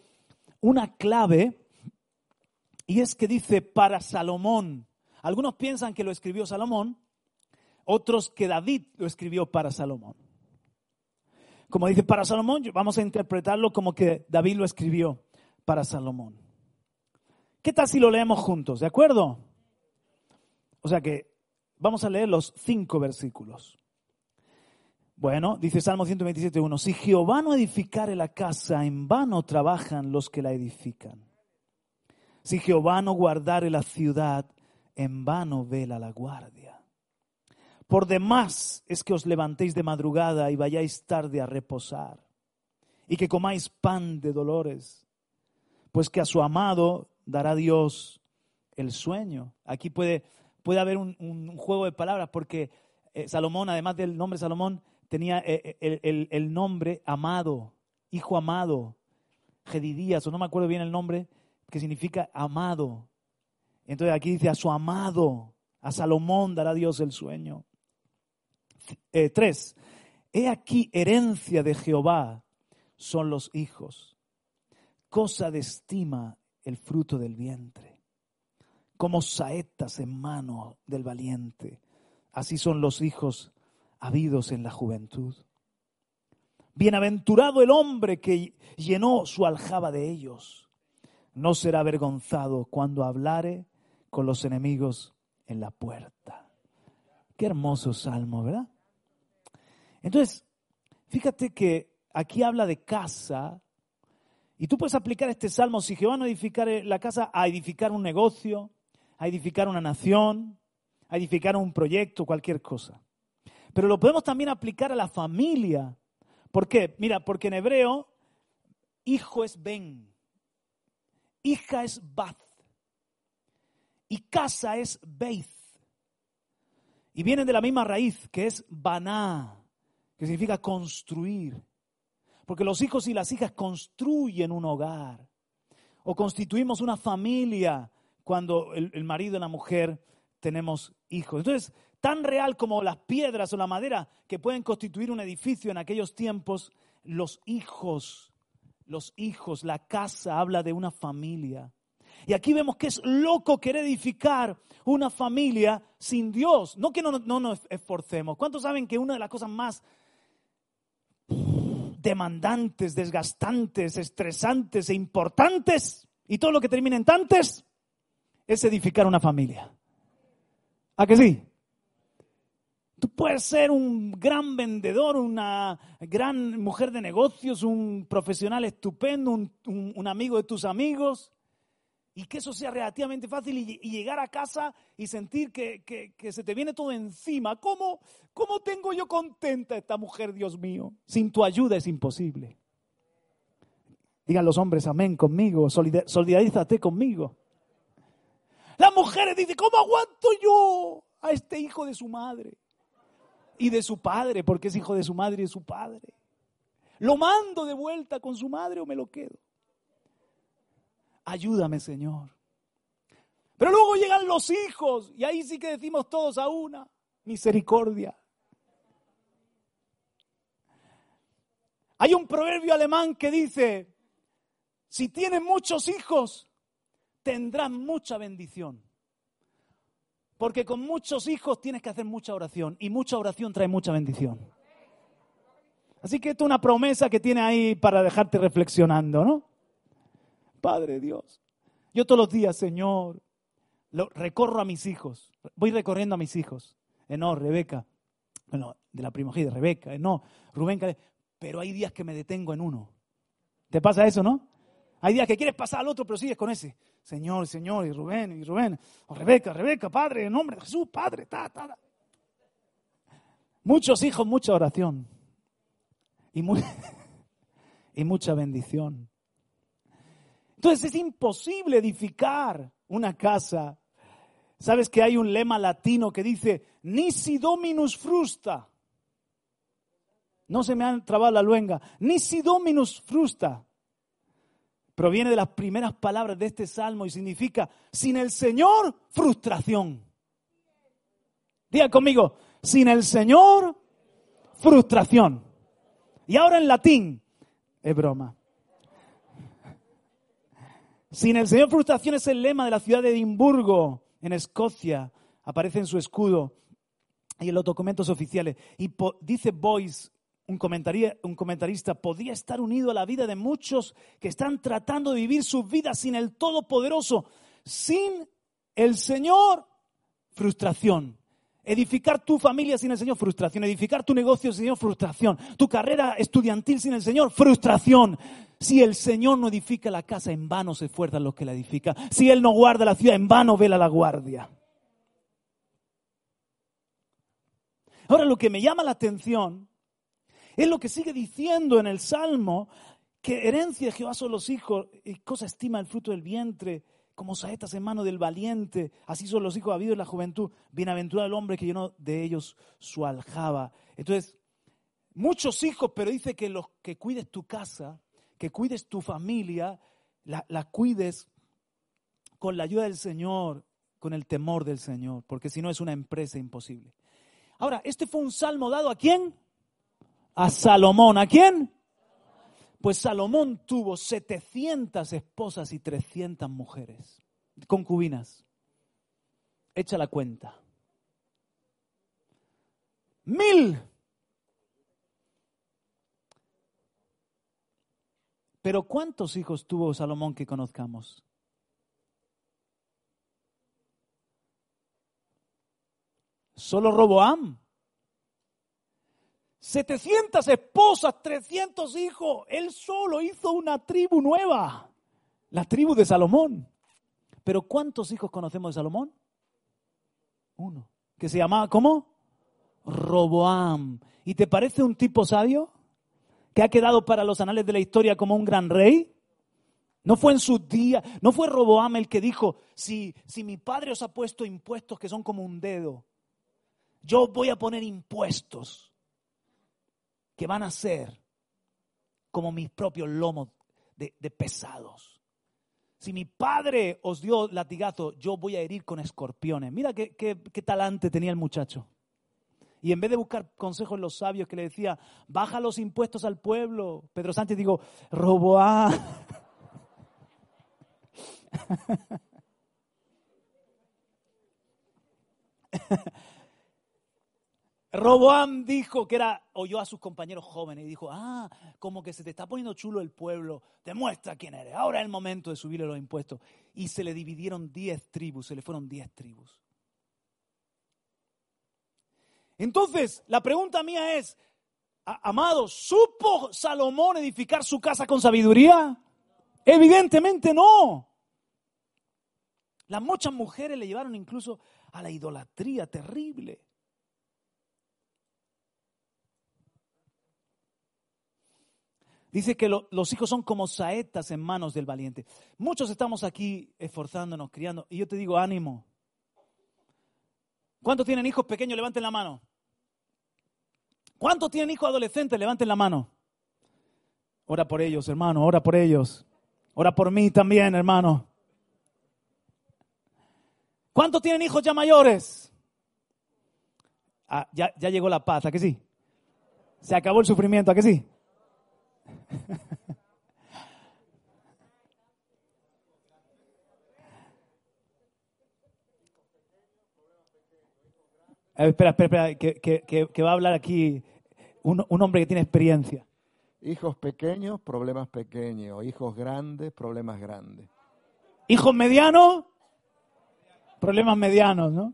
S1: una clave, y es que dice para Salomón. Algunos piensan que lo escribió Salomón, otros que David lo escribió para Salomón. Como dice para Salomón, vamos a interpretarlo como que David lo escribió para Salomón. ¿Qué tal si lo leemos juntos? ¿De acuerdo? O sea que vamos a leer los cinco versículos. Bueno, dice Salmo 127.1, si Jehová no edificare la casa, en vano trabajan los que la edifican. Si Jehová no guardare la ciudad, en vano vela la guardia. Por demás es que os levantéis de madrugada y vayáis tarde a reposar, y que comáis pan de dolores, pues que a su amado dará Dios el sueño. Aquí puede, puede haber un, juego de palabras, porque eh, Salomón, además del nombre Salomón, tenía eh, el, el, nombre amado, hijo amado, Gedidías, o no me acuerdo bien el nombre, que significa amado. Entonces aquí dice, a su amado, a Salomón dará Dios el sueño. Eh, tres, he aquí herencia de Jehová son los hijos, cosa de estima el fruto del vientre, como saetas en mano del valiente, así son los hijos habidos en la juventud. Bienaventurado el hombre que llenó su aljaba de ellos. No será avergonzado cuando hablare con los enemigos en la puerta. Qué hermoso salmo, ¿verdad? Entonces, fíjate que aquí habla de casa y tú puedes aplicar este salmo si Jehová no edificar la casa a edificar un negocio, a edificar una nación, a edificar un proyecto, cualquier cosa. Pero lo podemos también aplicar a la familia. ¿Por qué? Mira, porque en hebreo, hijo es Ben, hija es Bath y casa es Beith. Y vienen de la misma raíz, que es Baná, que significa construir. Porque los hijos y las hijas construyen un hogar. O constituimos una familia cuando el, el marido y la mujer tenemos hijos. Entonces, tan real como las piedras o la madera que pueden constituir un edificio en aquellos tiempos, los hijos, los hijos, la casa habla de una familia. Y aquí vemos que es loco querer edificar una familia sin Dios. No que no, no nos esforcemos. ¿Cuántos saben que una de las cosas más demandantes, desgastantes, estresantes e importantes, y todo lo que termina en tantes, es edificar una familia? ¿A que sí? Tú puedes ser un gran vendedor, una gran mujer de negocios, un profesional estupendo, un, amigo de tus amigos, y que eso sea relativamente fácil y, llegar a casa y sentir que, que, que, se te viene todo encima. ¿Cómo, ¿Cómo tengo yo contenta a esta mujer, Dios mío? Sin tu ayuda es imposible. Digan los hombres, amén, conmigo, solidarízate conmigo. Las mujeres dicen, ¿cómo aguanto yo a este hijo de su madre? Y de su padre, porque es hijo de su madre y de su padre. ¿Lo mando de vuelta con su madre o me lo quedo? Ayúdame, Señor. Pero luego llegan los hijos y ahí sí que decimos todos a una, misericordia. Hay un proverbio alemán que dice, si tienes muchos hijos, tendrás mucha bendición. Porque con muchos hijos tienes que hacer mucha oración y mucha oración trae mucha bendición. Así que esto es una promesa que tiene ahí para dejarte reflexionando, ¿no? Padre Dios, yo todos los días, Señor, lo, recorro a mis hijos, voy recorriendo a mis hijos. Eh, no, Rebeca, bueno, de la primogénita, Rebeca, eh, no, Rubén, pero hay días que me detengo en uno. ¿Te pasa eso, no? Hay días que quieres pasar al otro, pero sigues con ese. Señor, Señor, y Rubén, y Rubén, o Rebeca, Rebeca, Padre, en nombre de Jesús, Padre, ta, ta. Muchos hijos, mucha oración. <laughs> Y mucha bendición. Entonces es imposible edificar una casa. ¿Sabes que hay un lema latino que dice, nisi dominus frusta? No se me han trabado la luenga. Nisi dominus frusta. Proviene de las primeras palabras de este salmo y significa, sin el Señor, frustración. Diga conmigo, sin el Señor, frustración. Y ahora en latín, es broma. Sin el Señor, frustración es el lema de la ciudad de Edimburgo, en Escocia. Aparece en su escudo y en los documentos oficiales. Y dice Boyce, un, comentarista, podría estar unido a la vida de muchos que están tratando de vivir sus vidas sin el Todopoderoso, sin el Señor, frustración. Edificar tu familia sin el Señor, frustración. Edificar tu negocio sin el Señor, frustración. Tu carrera estudiantil sin el Señor, frustración. Si el Señor no edifica la casa, en vano se esfuerzan los que la edifican. Si Él no guarda la ciudad, en vano vela la guardia. Ahora, lo que me llama la atención es lo que sigue diciendo en el Salmo, que herencia de Jehová son los hijos, y cosa estima el fruto del vientre, como saetas en mano del valiente, así son los hijos habidos en la juventud. Bienaventurado el hombre que llenó de ellos su aljaba. Entonces, muchos hijos, pero dice que los que cuides tu casa, que cuides tu familia, la, la cuides con la ayuda del Señor, con el temor del Señor, porque si no es una empresa imposible. Ahora, este fue un salmo dado a quién? A Salomón. ¿A quién? Pues Salomón tuvo 700 esposas y 300 mujeres, concubinas. Echa la cuenta. Mil. Pero ¿cuántos hijos tuvo Salomón que conozcamos? Solo Roboam. 700 esposas, 300 hijos. Él solo hizo una tribu nueva, la tribu de Salomón. Pero ¿cuántos hijos conocemos de Salomón? Uno. Que se llamaba, ¿cómo? Roboam. ¿Y te parece un tipo sabio? Que ha quedado para los anales de la historia como un gran rey. No fue en sus días, no fue Roboam el que dijo, si, si mi padre os ha puesto impuestos que son como un dedo, yo voy a poner impuestos que van a ser como mis propios lomos de, pesados. Si mi padre os dio latigazo, yo voy a herir con escorpiones. Mira qué, qué, qué talante tenía el muchacho. Y en vez de buscar consejos en los sabios que le decía, baja los impuestos al pueblo, Pedro Sánchez digo, Roboá. <laughs> Roboam dijo que era, oyó a sus compañeros jóvenes y dijo, ah, como que se te está poniendo chulo el pueblo, demuestra quién eres, ahora es el momento de subirle los impuestos. Y se le dividieron diez tribus, se le fueron diez tribus. Entonces, la pregunta mía es, a- amados, ¿supo Salomón edificar su casa con sabiduría? Evidentemente no. Las muchas mujeres le llevaron incluso a la idolatría terrible. Dice que lo- los hijos son como saetas en manos del valiente. Muchos estamos aquí esforzándonos, criando, y yo te digo, ánimo. ¿Cuántos tienen hijos pequeños? Levanten la mano. ¿Cuántos tienen hijos adolescentes? Levanten la mano. Ora por ellos, hermano, ora por ellos. Ora por mí también, hermano. ¿Cuántos tienen hijos ya mayores? Ah, ya, ya llegó la paz, ¿a que sí? Se acabó el sufrimiento, ¿a que sí? eh, espera, espera, espera, que, va a hablar aquí un, un hombre que tiene experiencia.
S2: Hijos pequeños, problemas pequeños. Hijos grandes, problemas grandes.
S1: Hijos medianos, problemas medianos, ¿no?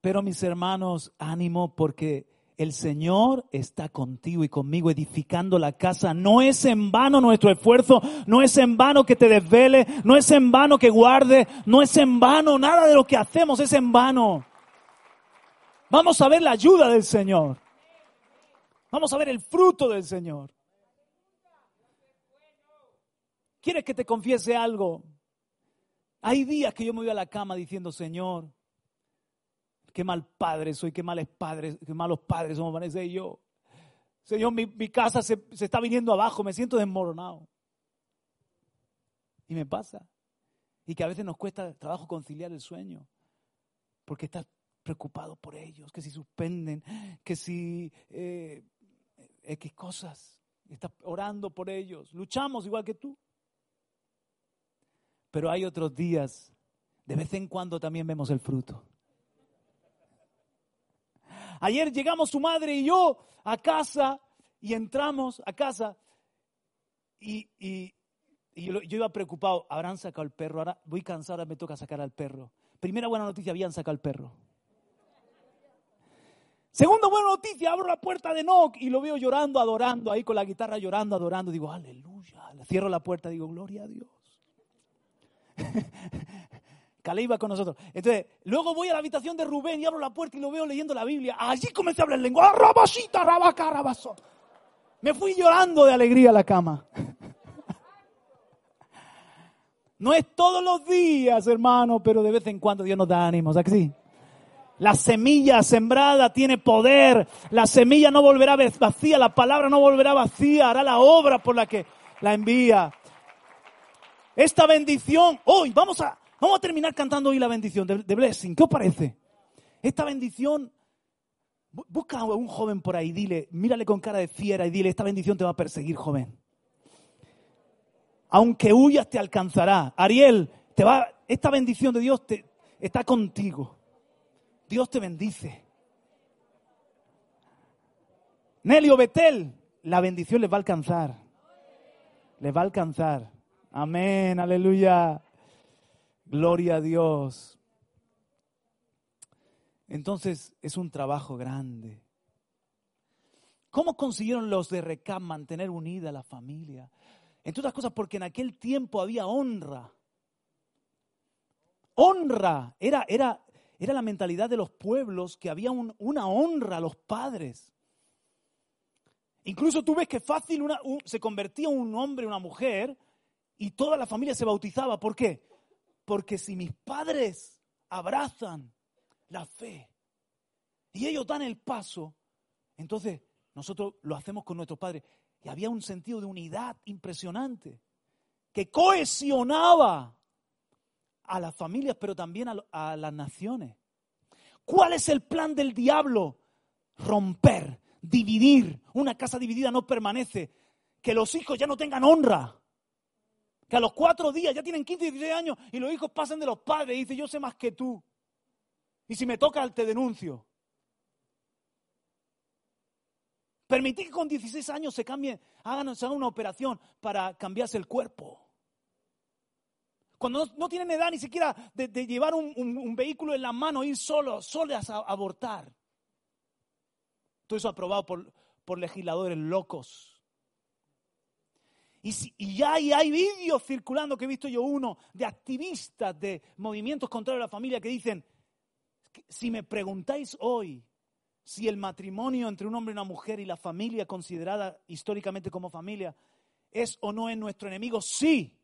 S1: Pero mis hermanos, ánimo porque el Señor está contigo y conmigo edificando la casa. No es en vano nuestro esfuerzo, no es en vano que te desvele, no es en vano que guarde, no es en vano, nada de lo que hacemos es en vano. Vamos a ver la ayuda del Señor. Vamos a ver el fruto del Señor. ¿Quieres que te confiese algo? Hay días que yo me voy a la cama diciendo, Señor, qué mal padre soy, qué males qué malos padres somos Vanessa y yo. Señor, mi, casa se, se está viniendo abajo, me siento desmoronado. Y me pasa. Y que a veces nos cuesta trabajo conciliar el sueño. Porque estás preocupado por ellos, que si suspenden, que si eh, X cosas. Estás orando por ellos. Luchamos igual que tú. Pero hay otros días, de vez en cuando también vemos el fruto. Ayer llegamos su madre y yo a casa y entramos a casa y, y- yo, iba preocupado, habrán sacado el perro, ahora voy cansado, ahora me toca sacar al perro. Primera buena noticia, habían sacado el perro. Segunda buena noticia, abro la puerta de Noc y lo veo llorando, adorando, ahí con la guitarra llorando, adorando. Digo, aleluya. Le cierro la puerta, digo, gloria a Dios. Calé iba con nosotros. Entonces, luego voy a la habitación de Rubén y abro la puerta y lo veo leyendo la Biblia. Allí comencé a hablar lengua. Rabasita, rabaca, rabazo. Me fui llorando de alegría a la cama. <laughs> No es todos los días, hermano, pero de vez en cuando Dios nos da ánimos, ¿a que sí? La semilla sembrada tiene poder. La semilla no volverá vacía. La palabra no volverá vacía. Hará la obra por la que la envía. Esta bendición, hoy vamos a, vamos a terminar cantando hoy la bendición de, Blessing. ¿Qué os parece? Esta bendición, bu- busca a un joven por ahí, dile, mírale con cara de fiera y dile, esta bendición te va a perseguir, joven. Aunque huyas, te alcanzará. Ariel, te va, esta bendición de Dios te, está contigo. Dios te bendice. Nelio Betel, la bendición les va a alcanzar. Les va a alcanzar. Amén, aleluya. Gloria a Dios. Entonces es un trabajo grande. ¿Cómo consiguieron los de Recam mantener unida la familia? Entre otras cosas porque en aquel tiempo había honra. Honra. Era, era, era la mentalidad de los pueblos que había un- una honra a los padres. Incluso tú ves que fácil se convertía un hombre, una mujer, y toda la familia se bautizaba. ¿Por qué? Porque si mis padres abrazan la fe y ellos dan el paso, entonces nosotros lo hacemos con nuestros padres. Y había un sentido de unidad impresionante que cohesionaba a las familias, pero también a, a las naciones. ¿Cuál es el plan del diablo? Romper, dividir. Una casa dividida no permanece. Que los hijos ya no tengan honra. Que a los cuatro días ya tienen 15 y 16 años y los hijos pasan de los padres y dicen, yo sé más que tú. Y si me toca, te denuncio. Permitir que con 16 años se cambie, hagan, se haga una operación para cambiarse el cuerpo. Cuando no, tienen edad ni siquiera de, llevar un, vehículo en la mano, ir solos, solas a abortar. Todo eso aprobado por, por legisladores locos. Y, si- ya hay, hay vídeos circulando que he visto yo uno de activistas de movimientos contrarios a la familia que dicen, si me preguntáis hoy si el matrimonio entre un hombre y una mujer y la familia considerada históricamente como familia es o no es nuestro enemigo, sí.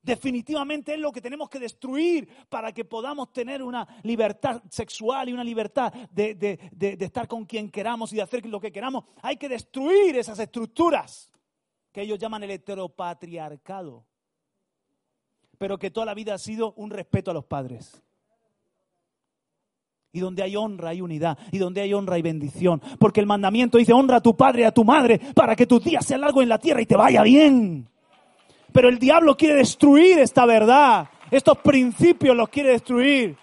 S1: Definitivamente es lo que tenemos que destruir para que podamos tener una libertad sexual y una libertad de estar con quien queramos y de hacer lo que queramos. Hay que destruir esas estructuras que ellos llaman el heteropatriarcado, pero que toda la vida ha sido un respeto a los padres. Y donde hay honra hay unidad. Y donde hay honra hay bendición. Porque el mandamiento dice, honra a tu padre y a tu madre para que tus días sean largos en la tierra y te vaya bien. Pero el diablo quiere destruir esta verdad. Estos principios los quiere destruir.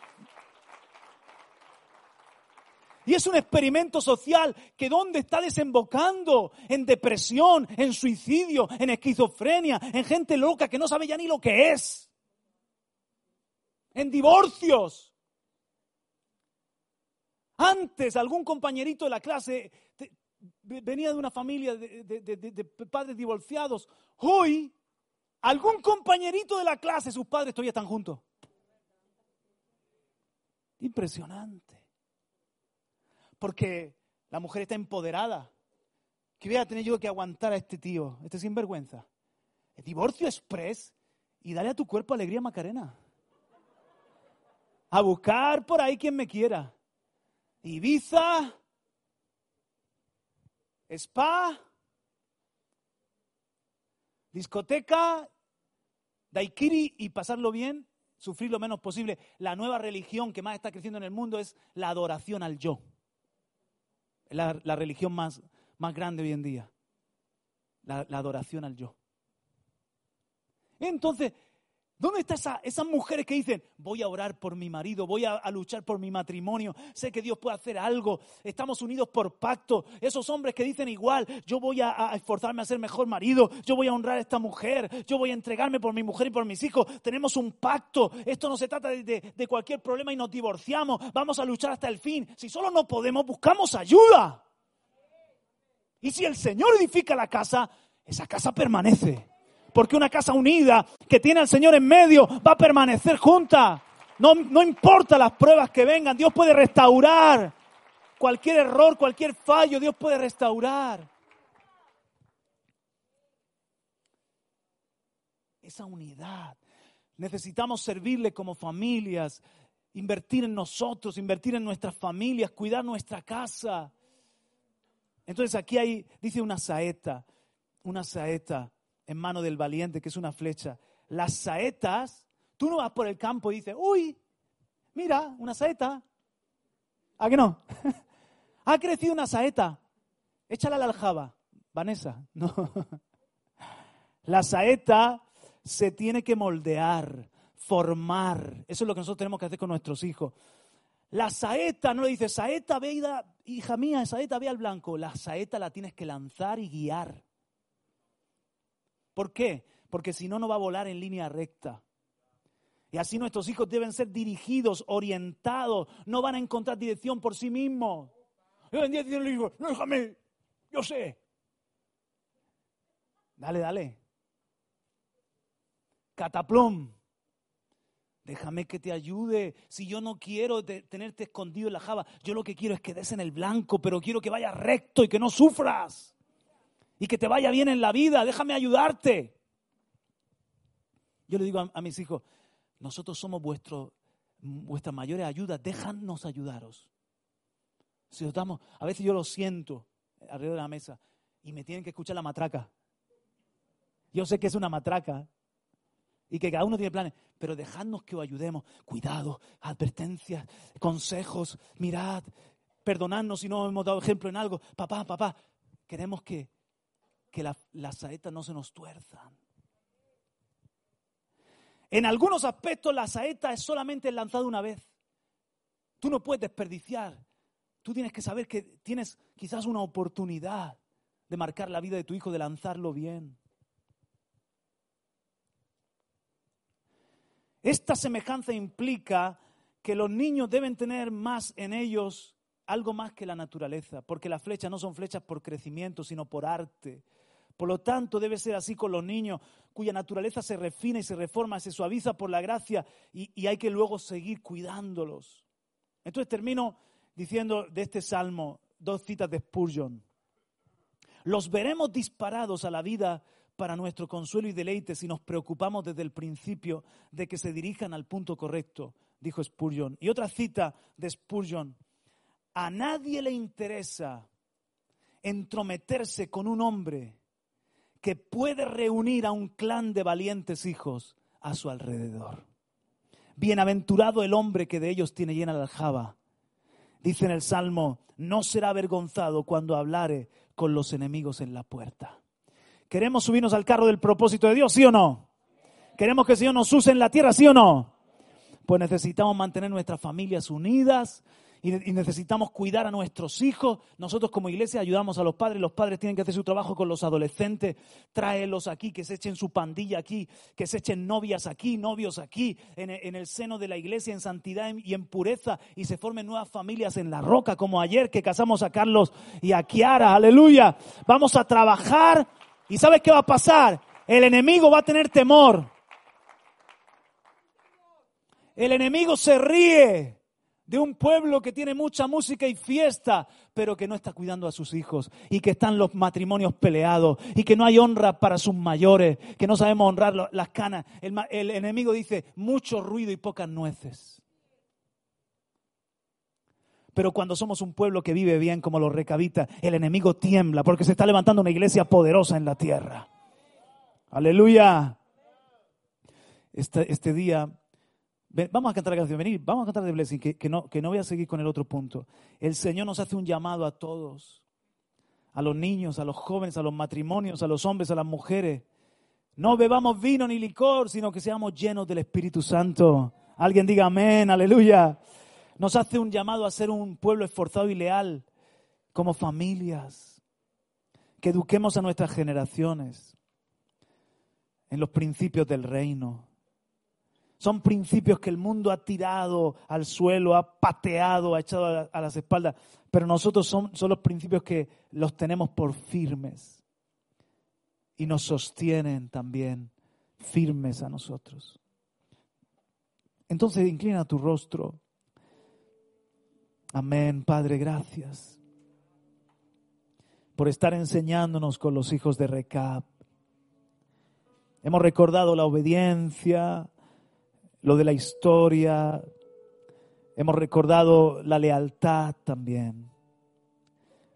S1: Y es un experimento social que ¿dónde está desembocando? En depresión, en suicidio, en esquizofrenia, en gente loca que no sabe ya ni lo que es. En divorcios. Antes algún compañerito de la clase venía de una familia de- de padres divorciados. Hoy, algún compañerito de la clase, sus padres todavía están juntos. Impresionante. Porque la mujer está empoderada. ¿Qué voy a tener yo que aguantar a este tío, este sinvergüenza? El divorcio express y dale a tu cuerpo alegría, Macarena. A buscar por ahí quien me quiera. Ibiza, spa, discoteca, daiquiri y pasarlo bien, sufrir lo menos posible. La nueva religión que más está creciendo en el mundo es la adoración al yo. La, religión más, más grande hoy en día. La adoración al yo. Entonces, ¿dónde están esa, esas mujeres que dicen, voy a orar por mi marido, voy a, luchar por mi matrimonio, sé que Dios puede hacer algo, estamos unidos por pacto? Esos hombres que dicen igual, yo voy a, esforzarme a ser mejor marido, yo voy a honrar a esta mujer, yo voy a entregarme por mi mujer y por mis hijos, tenemos un pacto, esto no se trata de cualquier problema y nos divorciamos, vamos a luchar hasta el fin. Si solo no podemos, buscamos ayuda. Y si el Señor edifica la casa, esa casa permanece. Porque una casa unida que tiene al Señor en medio va a permanecer junta. No, no importa las pruebas que vengan, Dios puede restaurar. Cualquier error, cualquier fallo, Dios puede restaurar. Esa unidad. Necesitamos servirle como familias, invertir en nosotros, invertir en nuestras familias, cuidar nuestra casa. Entonces aquí hay, dice una saeta, una saeta en mano del valiente, que es una flecha. Las saetas, tú no vas por el campo y dices, uy, mira, una saeta. ¿A que no? <laughs> ha crecido una saeta. Échala a la aljaba. Vanessa, <laughs> no. La saeta se tiene que moldear, formar. Eso es lo que nosotros tenemos que hacer con nuestros hijos. La saeta no le dice, saeta, ve, hija mía, saeta, ve al blanco. La saeta la tienes que lanzar y guiar. ¿Por qué? Porque si no, no va a volar en línea recta. Y así nuestros hijos deben ser dirigidos, orientados, no van a encontrar dirección por sí mismos. Y hoy en día no, déjame, yo sé. Dale, dale. Cataplum. Déjame que te ayude. Si yo no quiero te- tenerte escondido en la java, yo lo que quiero es que des en el blanco, pero quiero que vayas recto y que no sufras. Y que te vaya bien en la vida. Déjame ayudarte. Yo le digo a, mis hijos, nosotros somos vuestro, vuestras mayores ayudas. Déjanos ayudaros. Si os damos, a veces yo lo siento alrededor de la mesa y me tienen que escuchar la matraca. Yo sé que es una matraca y que cada uno tiene planes, pero dejadnos que os ayudemos. Cuidado, advertencias, consejos, mirad, perdonadnos si no hemos dado ejemplo en algo. Papá, papá, queremos que, que la- las saetas no se nos tuerzan. En algunos aspectos la saeta es solamente lanzada una vez. Tú no puedes desperdiciar. Tú tienes que saber que tienes quizás una oportunidad de marcar la vida de tu hijo, de lanzarlo bien. Esta semejanza implica que los niños deben tener más en ellos algo más que la naturaleza, porque las flechas no son flechas por crecimiento, sino por arte. Por lo tanto, debe ser así con los niños, cuya naturaleza se refina y se reforma, se suaviza por la gracia y, hay que luego seguir cuidándolos. Entonces termino diciendo de este salmo dos citas de Spurgeon. Los veremos disparados a la vida para nuestro consuelo y deleite si nos preocupamos desde el principio de que se dirijan al punto correcto, dijo Spurgeon. Y otra cita de Spurgeon. A nadie le interesa entrometerse con un hombre que puede reunir a un clan de valientes hijos a su alrededor. Bienaventurado el hombre que de ellos tiene llena la aljaba. Dice en el Salmo, no será avergonzado cuando hablare con los enemigos en la puerta. ¿Queremos subirnos al carro del propósito de Dios, sí o no? ¿Queremos que el Señor nos use en la tierra, sí o no? Pues necesitamos mantener nuestras familias unidas y, necesitamos cuidar a nuestros hijos. Nosotros como iglesia ayudamos a los padres, los padres tienen que hacer su trabajo con los adolescentes, tráelos aquí, que se echen su pandilla aquí, que se echen novias aquí, novios aquí, e- en el seno de la iglesia, en santidad y en pureza, y se formen nuevas familias en la roca, como ayer que casamos a Carlos y a Kiara, aleluya. Vamos a trabajar y ¿sabes qué va a pasar? El enemigo va a tener temor. El enemigo se ríe de un pueblo que tiene mucha música y fiesta, pero que no está cuidando a sus hijos y que están los matrimonios peleados y que no hay honra para sus mayores, que no sabemos honrar las canas. El, enemigo dice mucho ruido y pocas nueces. Pero cuando somos un pueblo que vive bien como los recabitas, el enemigo tiembla porque se está levantando una iglesia poderosa en la tierra. Aleluya. Este, este día vamos a cantar la canción, venid, vamos a cantar de Blessing, que, que no, que no voy a seguir con el otro punto. El Señor nos hace un llamado a todos, a los niños, a los jóvenes, a los matrimonios, a los hombres, a las mujeres. No bebamos vino ni licor, sino que seamos llenos del Espíritu Santo. Alguien diga amén, aleluya. Nos hace un llamado a ser un pueblo esforzado y leal, como familias, que eduquemos a nuestras generaciones en los principios del reino. Son principios que el mundo ha tirado al suelo, ha pateado, ha echado a, las espaldas, pero nosotros son, son los principios que los tenemos por firmes y nos sostienen también firmes a nosotros. Entonces inclina tu rostro. Amén, Padre, gracias por estar enseñándonos con los hijos de Recab. Hemos recordado la obediencia, lo de la historia, hemos recordado la lealtad también.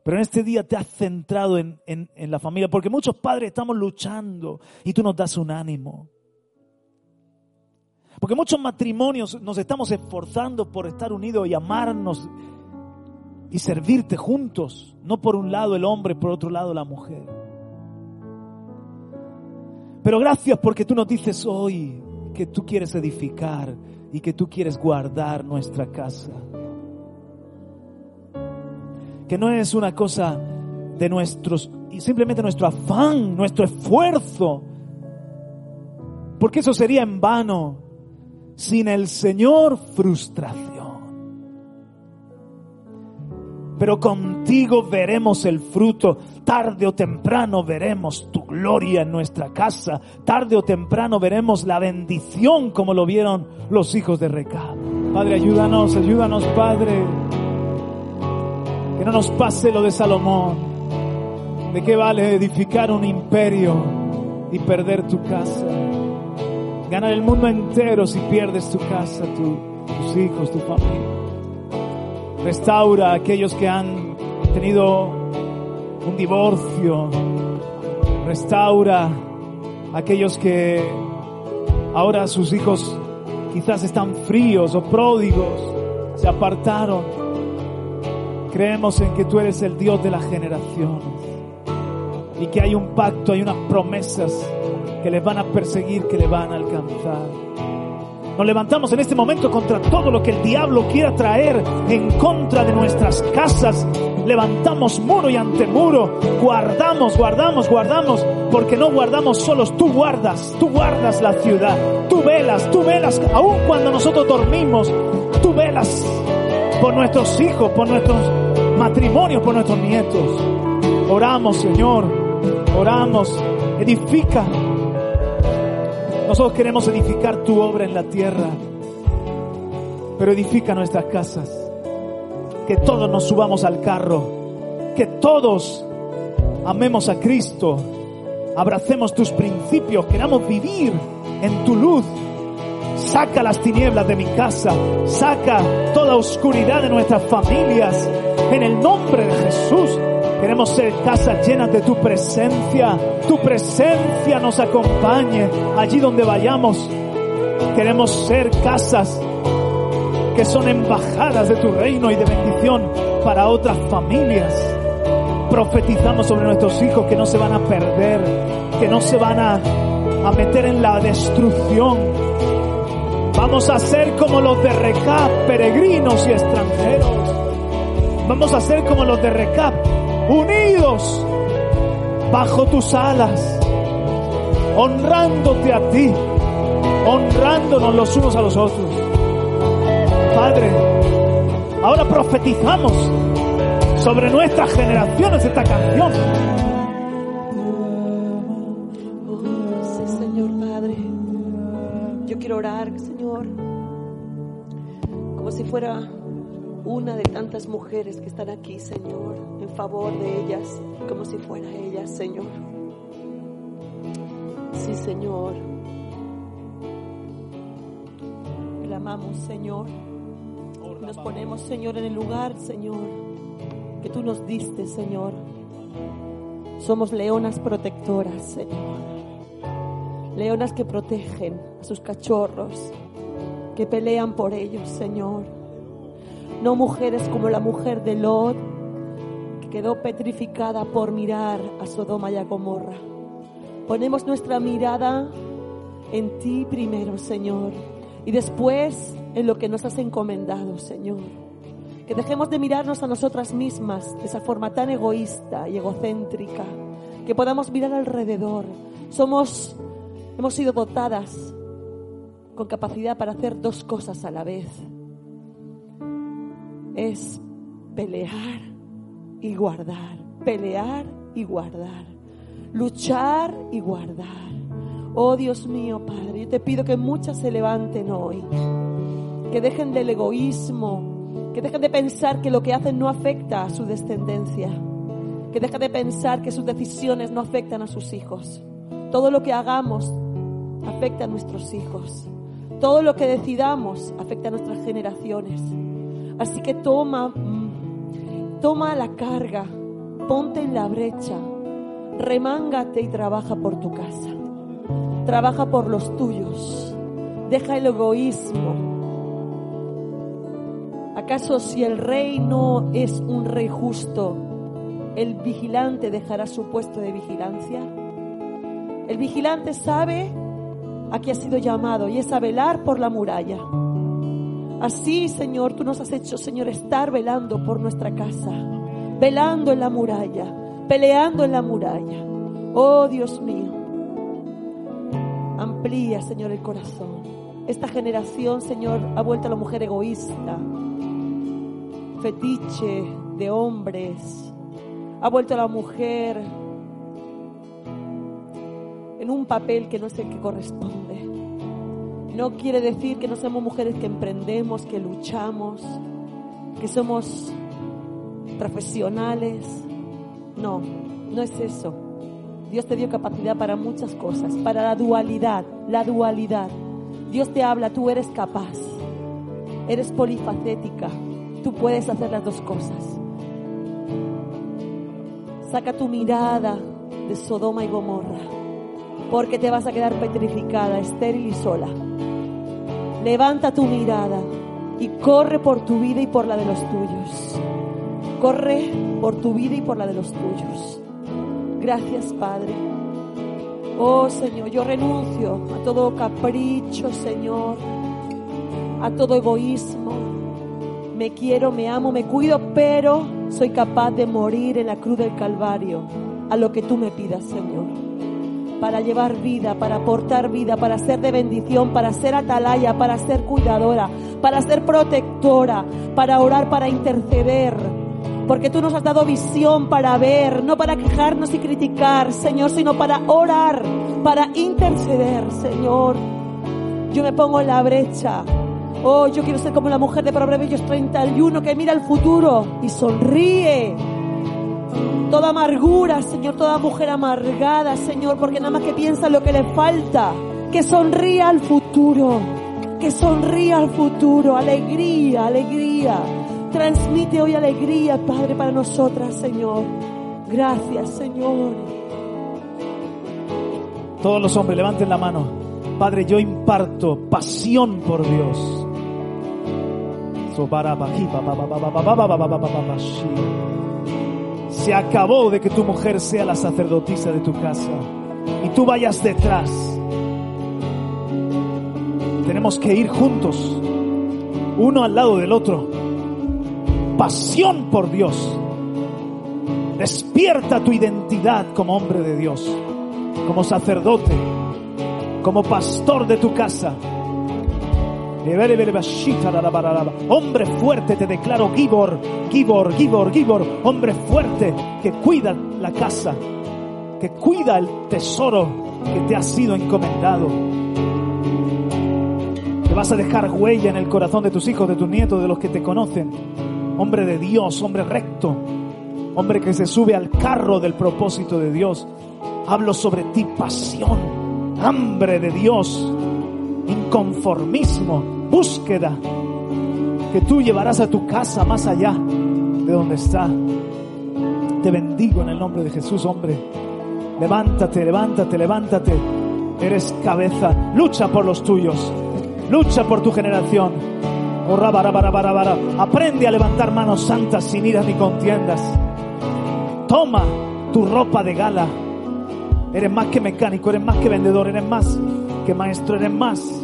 S1: Pero en este día te has centrado en, en- la familia, porque muchos padres estamos luchando y tú nos das un ánimo. Porque muchos matrimonios nos estamos esforzando por estar unidos y amarnos y servirte juntos, no por un lado el hombre, por otro lado la mujer. Pero gracias porque tú nos dices hoy que tú quieres edificar y que tú quieres guardar nuestra casa. Que no es una cosa de nuestros, simplemente nuestro afán, nuestro esfuerzo. Porque eso sería en vano. Sin el Señor, frustración. Pero contigo veremos el fruto. Tarde o temprano veremos tu gloria en nuestra casa. Tarde o temprano veremos la bendición como lo vieron los hijos de Recab. Padre, ayúdanos, ayúdanos, Padre. Que no nos pase lo de Salomón. ¿De qué vale edificar un imperio y perder tu casa? Ganar el mundo entero si pierdes tu casa, tu- tus hijos, tu familia. Restaura a aquellos que han tenido un divorcio. Restaura a aquellos que ahora sus hijos quizás están fríos o pródigos, se apartaron. Creemos en que tú eres el Dios de las generaciones y que hay un pacto, hay unas promesas que les van a perseguir, que les van a alcanzar. Nos levantamos en este momento contra todo lo que el diablo quiera traer en contra de nuestras casas. Levantamos muro y antemuro. Guardamos, guardamos, guardamos. Porque no guardamos solos. Tú guardas, tú guardas la ciudad. Tú velas, tú velas. Aun cuando nosotros dormimos, tú velas por nuestros hijos, por nuestros matrimonios, por nuestros nietos. Oramos, Señor. Oramos. Edifica nosotros queremos edificar tu obra en la tierra, pero edifica nuestras casas. Que todos nos subamos al carro, que todos amemos a Cristo, abracemos tus principios, queramos vivir en tu luz. Saca las tinieblas de mi casa, saca toda oscuridad de nuestras familias. En el nombre de Jesús, Queremos ser casas llenas de tu presencia. Tu presencia nos acompañe allí donde vayamos. Queremos ser casas que son embajadas de tu reino y de bendición para otras familias. Profetizamos sobre nuestros hijos que no se van a perder, que no se van a a meter en la destrucción. Vamos a ser como los de Recap, peregrinos y extranjeros. Vamos a ser como los de Recap, unidos bajo tus alas, honrándote a ti, honrándonos los unos a los otros. Padre, ahora profetizamos sobre nuestras generaciones esta canción.
S3: Sí, Señor Padre. Yo quiero orar, Señor, como si fuera una de tantas mujeres que están aquí, Señor, en favor de ellas, como si fuera ellas, Señor. Sí, Señor. Clamamos, Señor. Nos ponemos, Señor, en el lugar, Señor, que tú nos diste, Señor. Somos leonas protectoras, Señor. Leonas que protegen a sus cachorros, que pelean por ellos, Señor. No mujeres como la mujer de Lot, que quedó petrificada por mirar a Sodoma y a Gomorra. Ponemos nuestra mirada en ti primero, Señor, y después en lo que nos has encomendado, Señor. Que dejemos de mirarnos a nosotras mismas de esa forma tan egoísta y egocéntrica. Que podamos mirar alrededor. Somos, hemos sido dotadas con capacidad para hacer dos cosas a la vez. Es pelear y guardar. Pelear y guardar. Luchar y guardar. Oh Dios mío, Padre, yo te pido que muchas se levanten hoy. Que dejen del egoísmo. Que dejen de pensar que lo que hacen no afecta a su descendencia. Que dejen de pensar que sus decisiones no afectan a sus hijos. Todo lo que hagamos afecta a nuestros hijos. Todo lo que decidamos afecta a nuestras generaciones. Así que toma, mm, toma la carga, ponte en la brecha, remángate y trabaja por tu casa. Trabaja por los tuyos. Deja el egoísmo. ¿Acaso si el rey no es un rey justo, el vigilante dejará su puesto de vigilancia? El vigilante sabe a qué ha sido llamado y es a velar por la muralla. Así, Señor, tú nos has hecho, Señor, estar velando por nuestra casa, velando en la muralla, peleando en la muralla. Oh Dios mío, amplía, Señor, el corazón. Esta generación, Señor, ha vuelto a la mujer egoísta, fetiche de hombres, ha vuelto a la mujer en un papel que no es el que corresponde. No quiere decir que no seamos mujeres que emprendemos, que luchamos, que somos profesionales. No, no es eso. Dios te dio capacidad para muchas cosas, para la dualidad, la dualidad. Dios te habla, tú eres capaz, eres polifacética, tú puedes hacer las dos cosas. Saca tu mirada de Sodoma y Gomorra, porque te vas a quedar petrificada, estéril y sola. Levanta tu mirada y corre por tu vida y por la de los tuyos. Corre por tu vida y por la de los tuyos. Gracias, Padre. Oh Señor, yo renuncio a todo capricho, Señor, a todo egoísmo. Me quiero, me amo, me cuido, pero soy capaz de morir en la cruz del Calvario a lo que tú me pidas, Señor. Para llevar vida, para aportar vida, para ser de bendición, para ser atalaya, para ser cuidadora, para ser protectora, para orar, para interceder. Porque tú nos has dado visión para ver, no para quejarnos y criticar, Señor, sino para orar, para interceder, Señor. Yo me pongo en la brecha. Oh, yo quiero ser como la mujer de Proverbios 31 que mira al futuro y sonríe. Toda amargura, Señor, toda mujer amargada, Señor, porque nada más que piensa lo que le falta. Que sonría al futuro. Que sonría al futuro. Alegría, alegría. Transmite hoy alegría, Padre, para nosotras, Señor. Gracias, Señor.
S1: Todos los hombres levanten la mano. Padre, yo imparto pasión por Dios. Se acabó de que tu mujer sea la sacerdotisa de tu casa y tú vayas detrás. Tenemos que ir juntos, uno al lado del otro. Pasión por Dios. Despierta tu identidad como hombre de Dios, como sacerdote, como pastor de tu casa. Hombre fuerte, te declaro Gibor, Gibor, Gibor, Gibor, hombre fuerte que cuida la casa, que cuida el tesoro que te ha sido encomendado. Que vas a dejar huella en el corazón de tus hijos, de tus nietos, de los que te conocen. Hombre de Dios, hombre recto, hombre que se sube al carro del propósito de Dios. Hablo sobre ti pasión, hambre de Dios, inconformismo, búsqueda, que tú llevarás a tu casa más allá de donde está. Te bendigo en el nombre de Jesús, hombre. Levántate, levántate, levántate. Eres cabeza. Lucha por los tuyos. Lucha por tu generación. Oh. Aprende a levantar manos santas sin iras ni contiendas. Toma tu ropa de gala. Eres más que mecánico, eres más que vendedor, eres más que maestro, eres más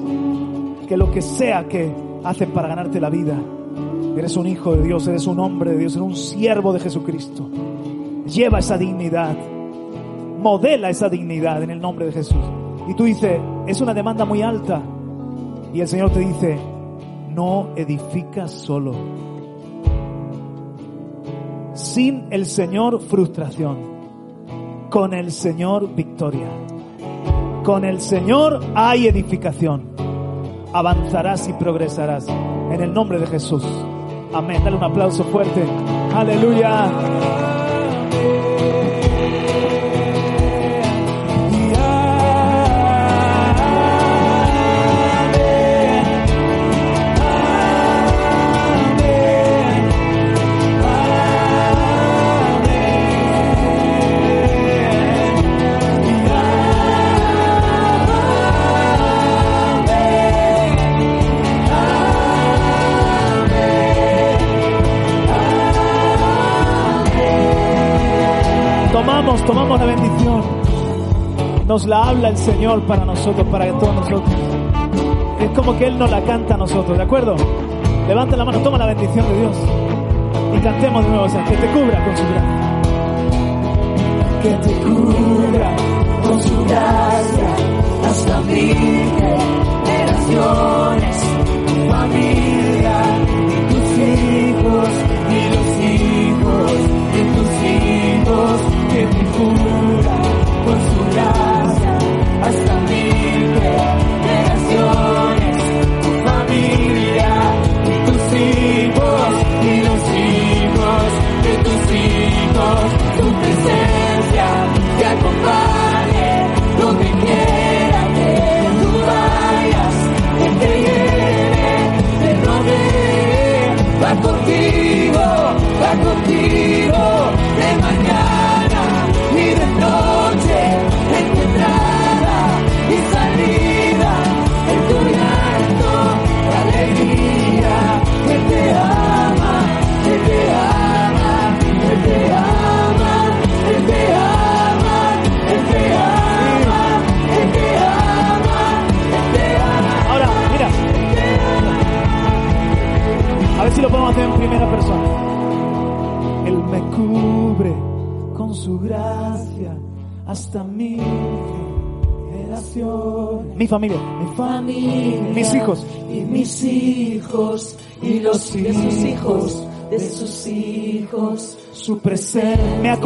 S1: que lo que sea que haces para ganarte la vida. Eres un hijo de Dios, eres un hombre de Dios, eres un siervo de Jesucristo. Lleva esa dignidad, modela esa dignidad en el nombre de Jesús. Y tú dices, es una demanda muy alta. Y el Señor te dice, no edificas solo. Sin el Señor frustración, con el Señor victoria. Con el Señor hay edificación. Avanzarás y progresarás. En el nombre de Jesús. Amén. Dale un aplauso fuerte. Aleluya. Nos la habla el Señor para nosotros, para todos nosotros. Es como que Él nos la canta a nosotros, ¿de acuerdo? Levanta la mano, toma la bendición de Dios. Y cantemos de nuevo, o que te cubra con su gracia.
S4: que te cubra con su gracia hasta mil generaciones, tu familia y tus hijos y los hijos de tus hijos, que te cubra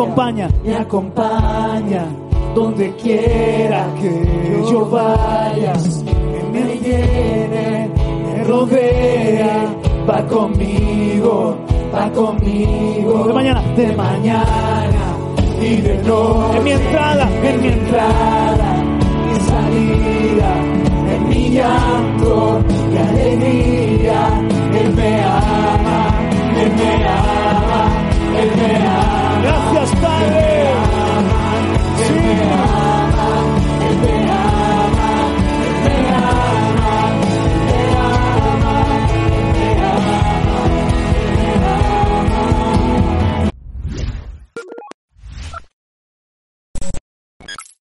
S1: acompaña.
S4: me acompaña donde quiera que yo vaya me llene me rodea va conmigo va conmigo
S1: De mañana.
S4: de mañana y de noche
S1: En mi entrada,
S4: en mi entrada y salida, en mi llanto y alegría.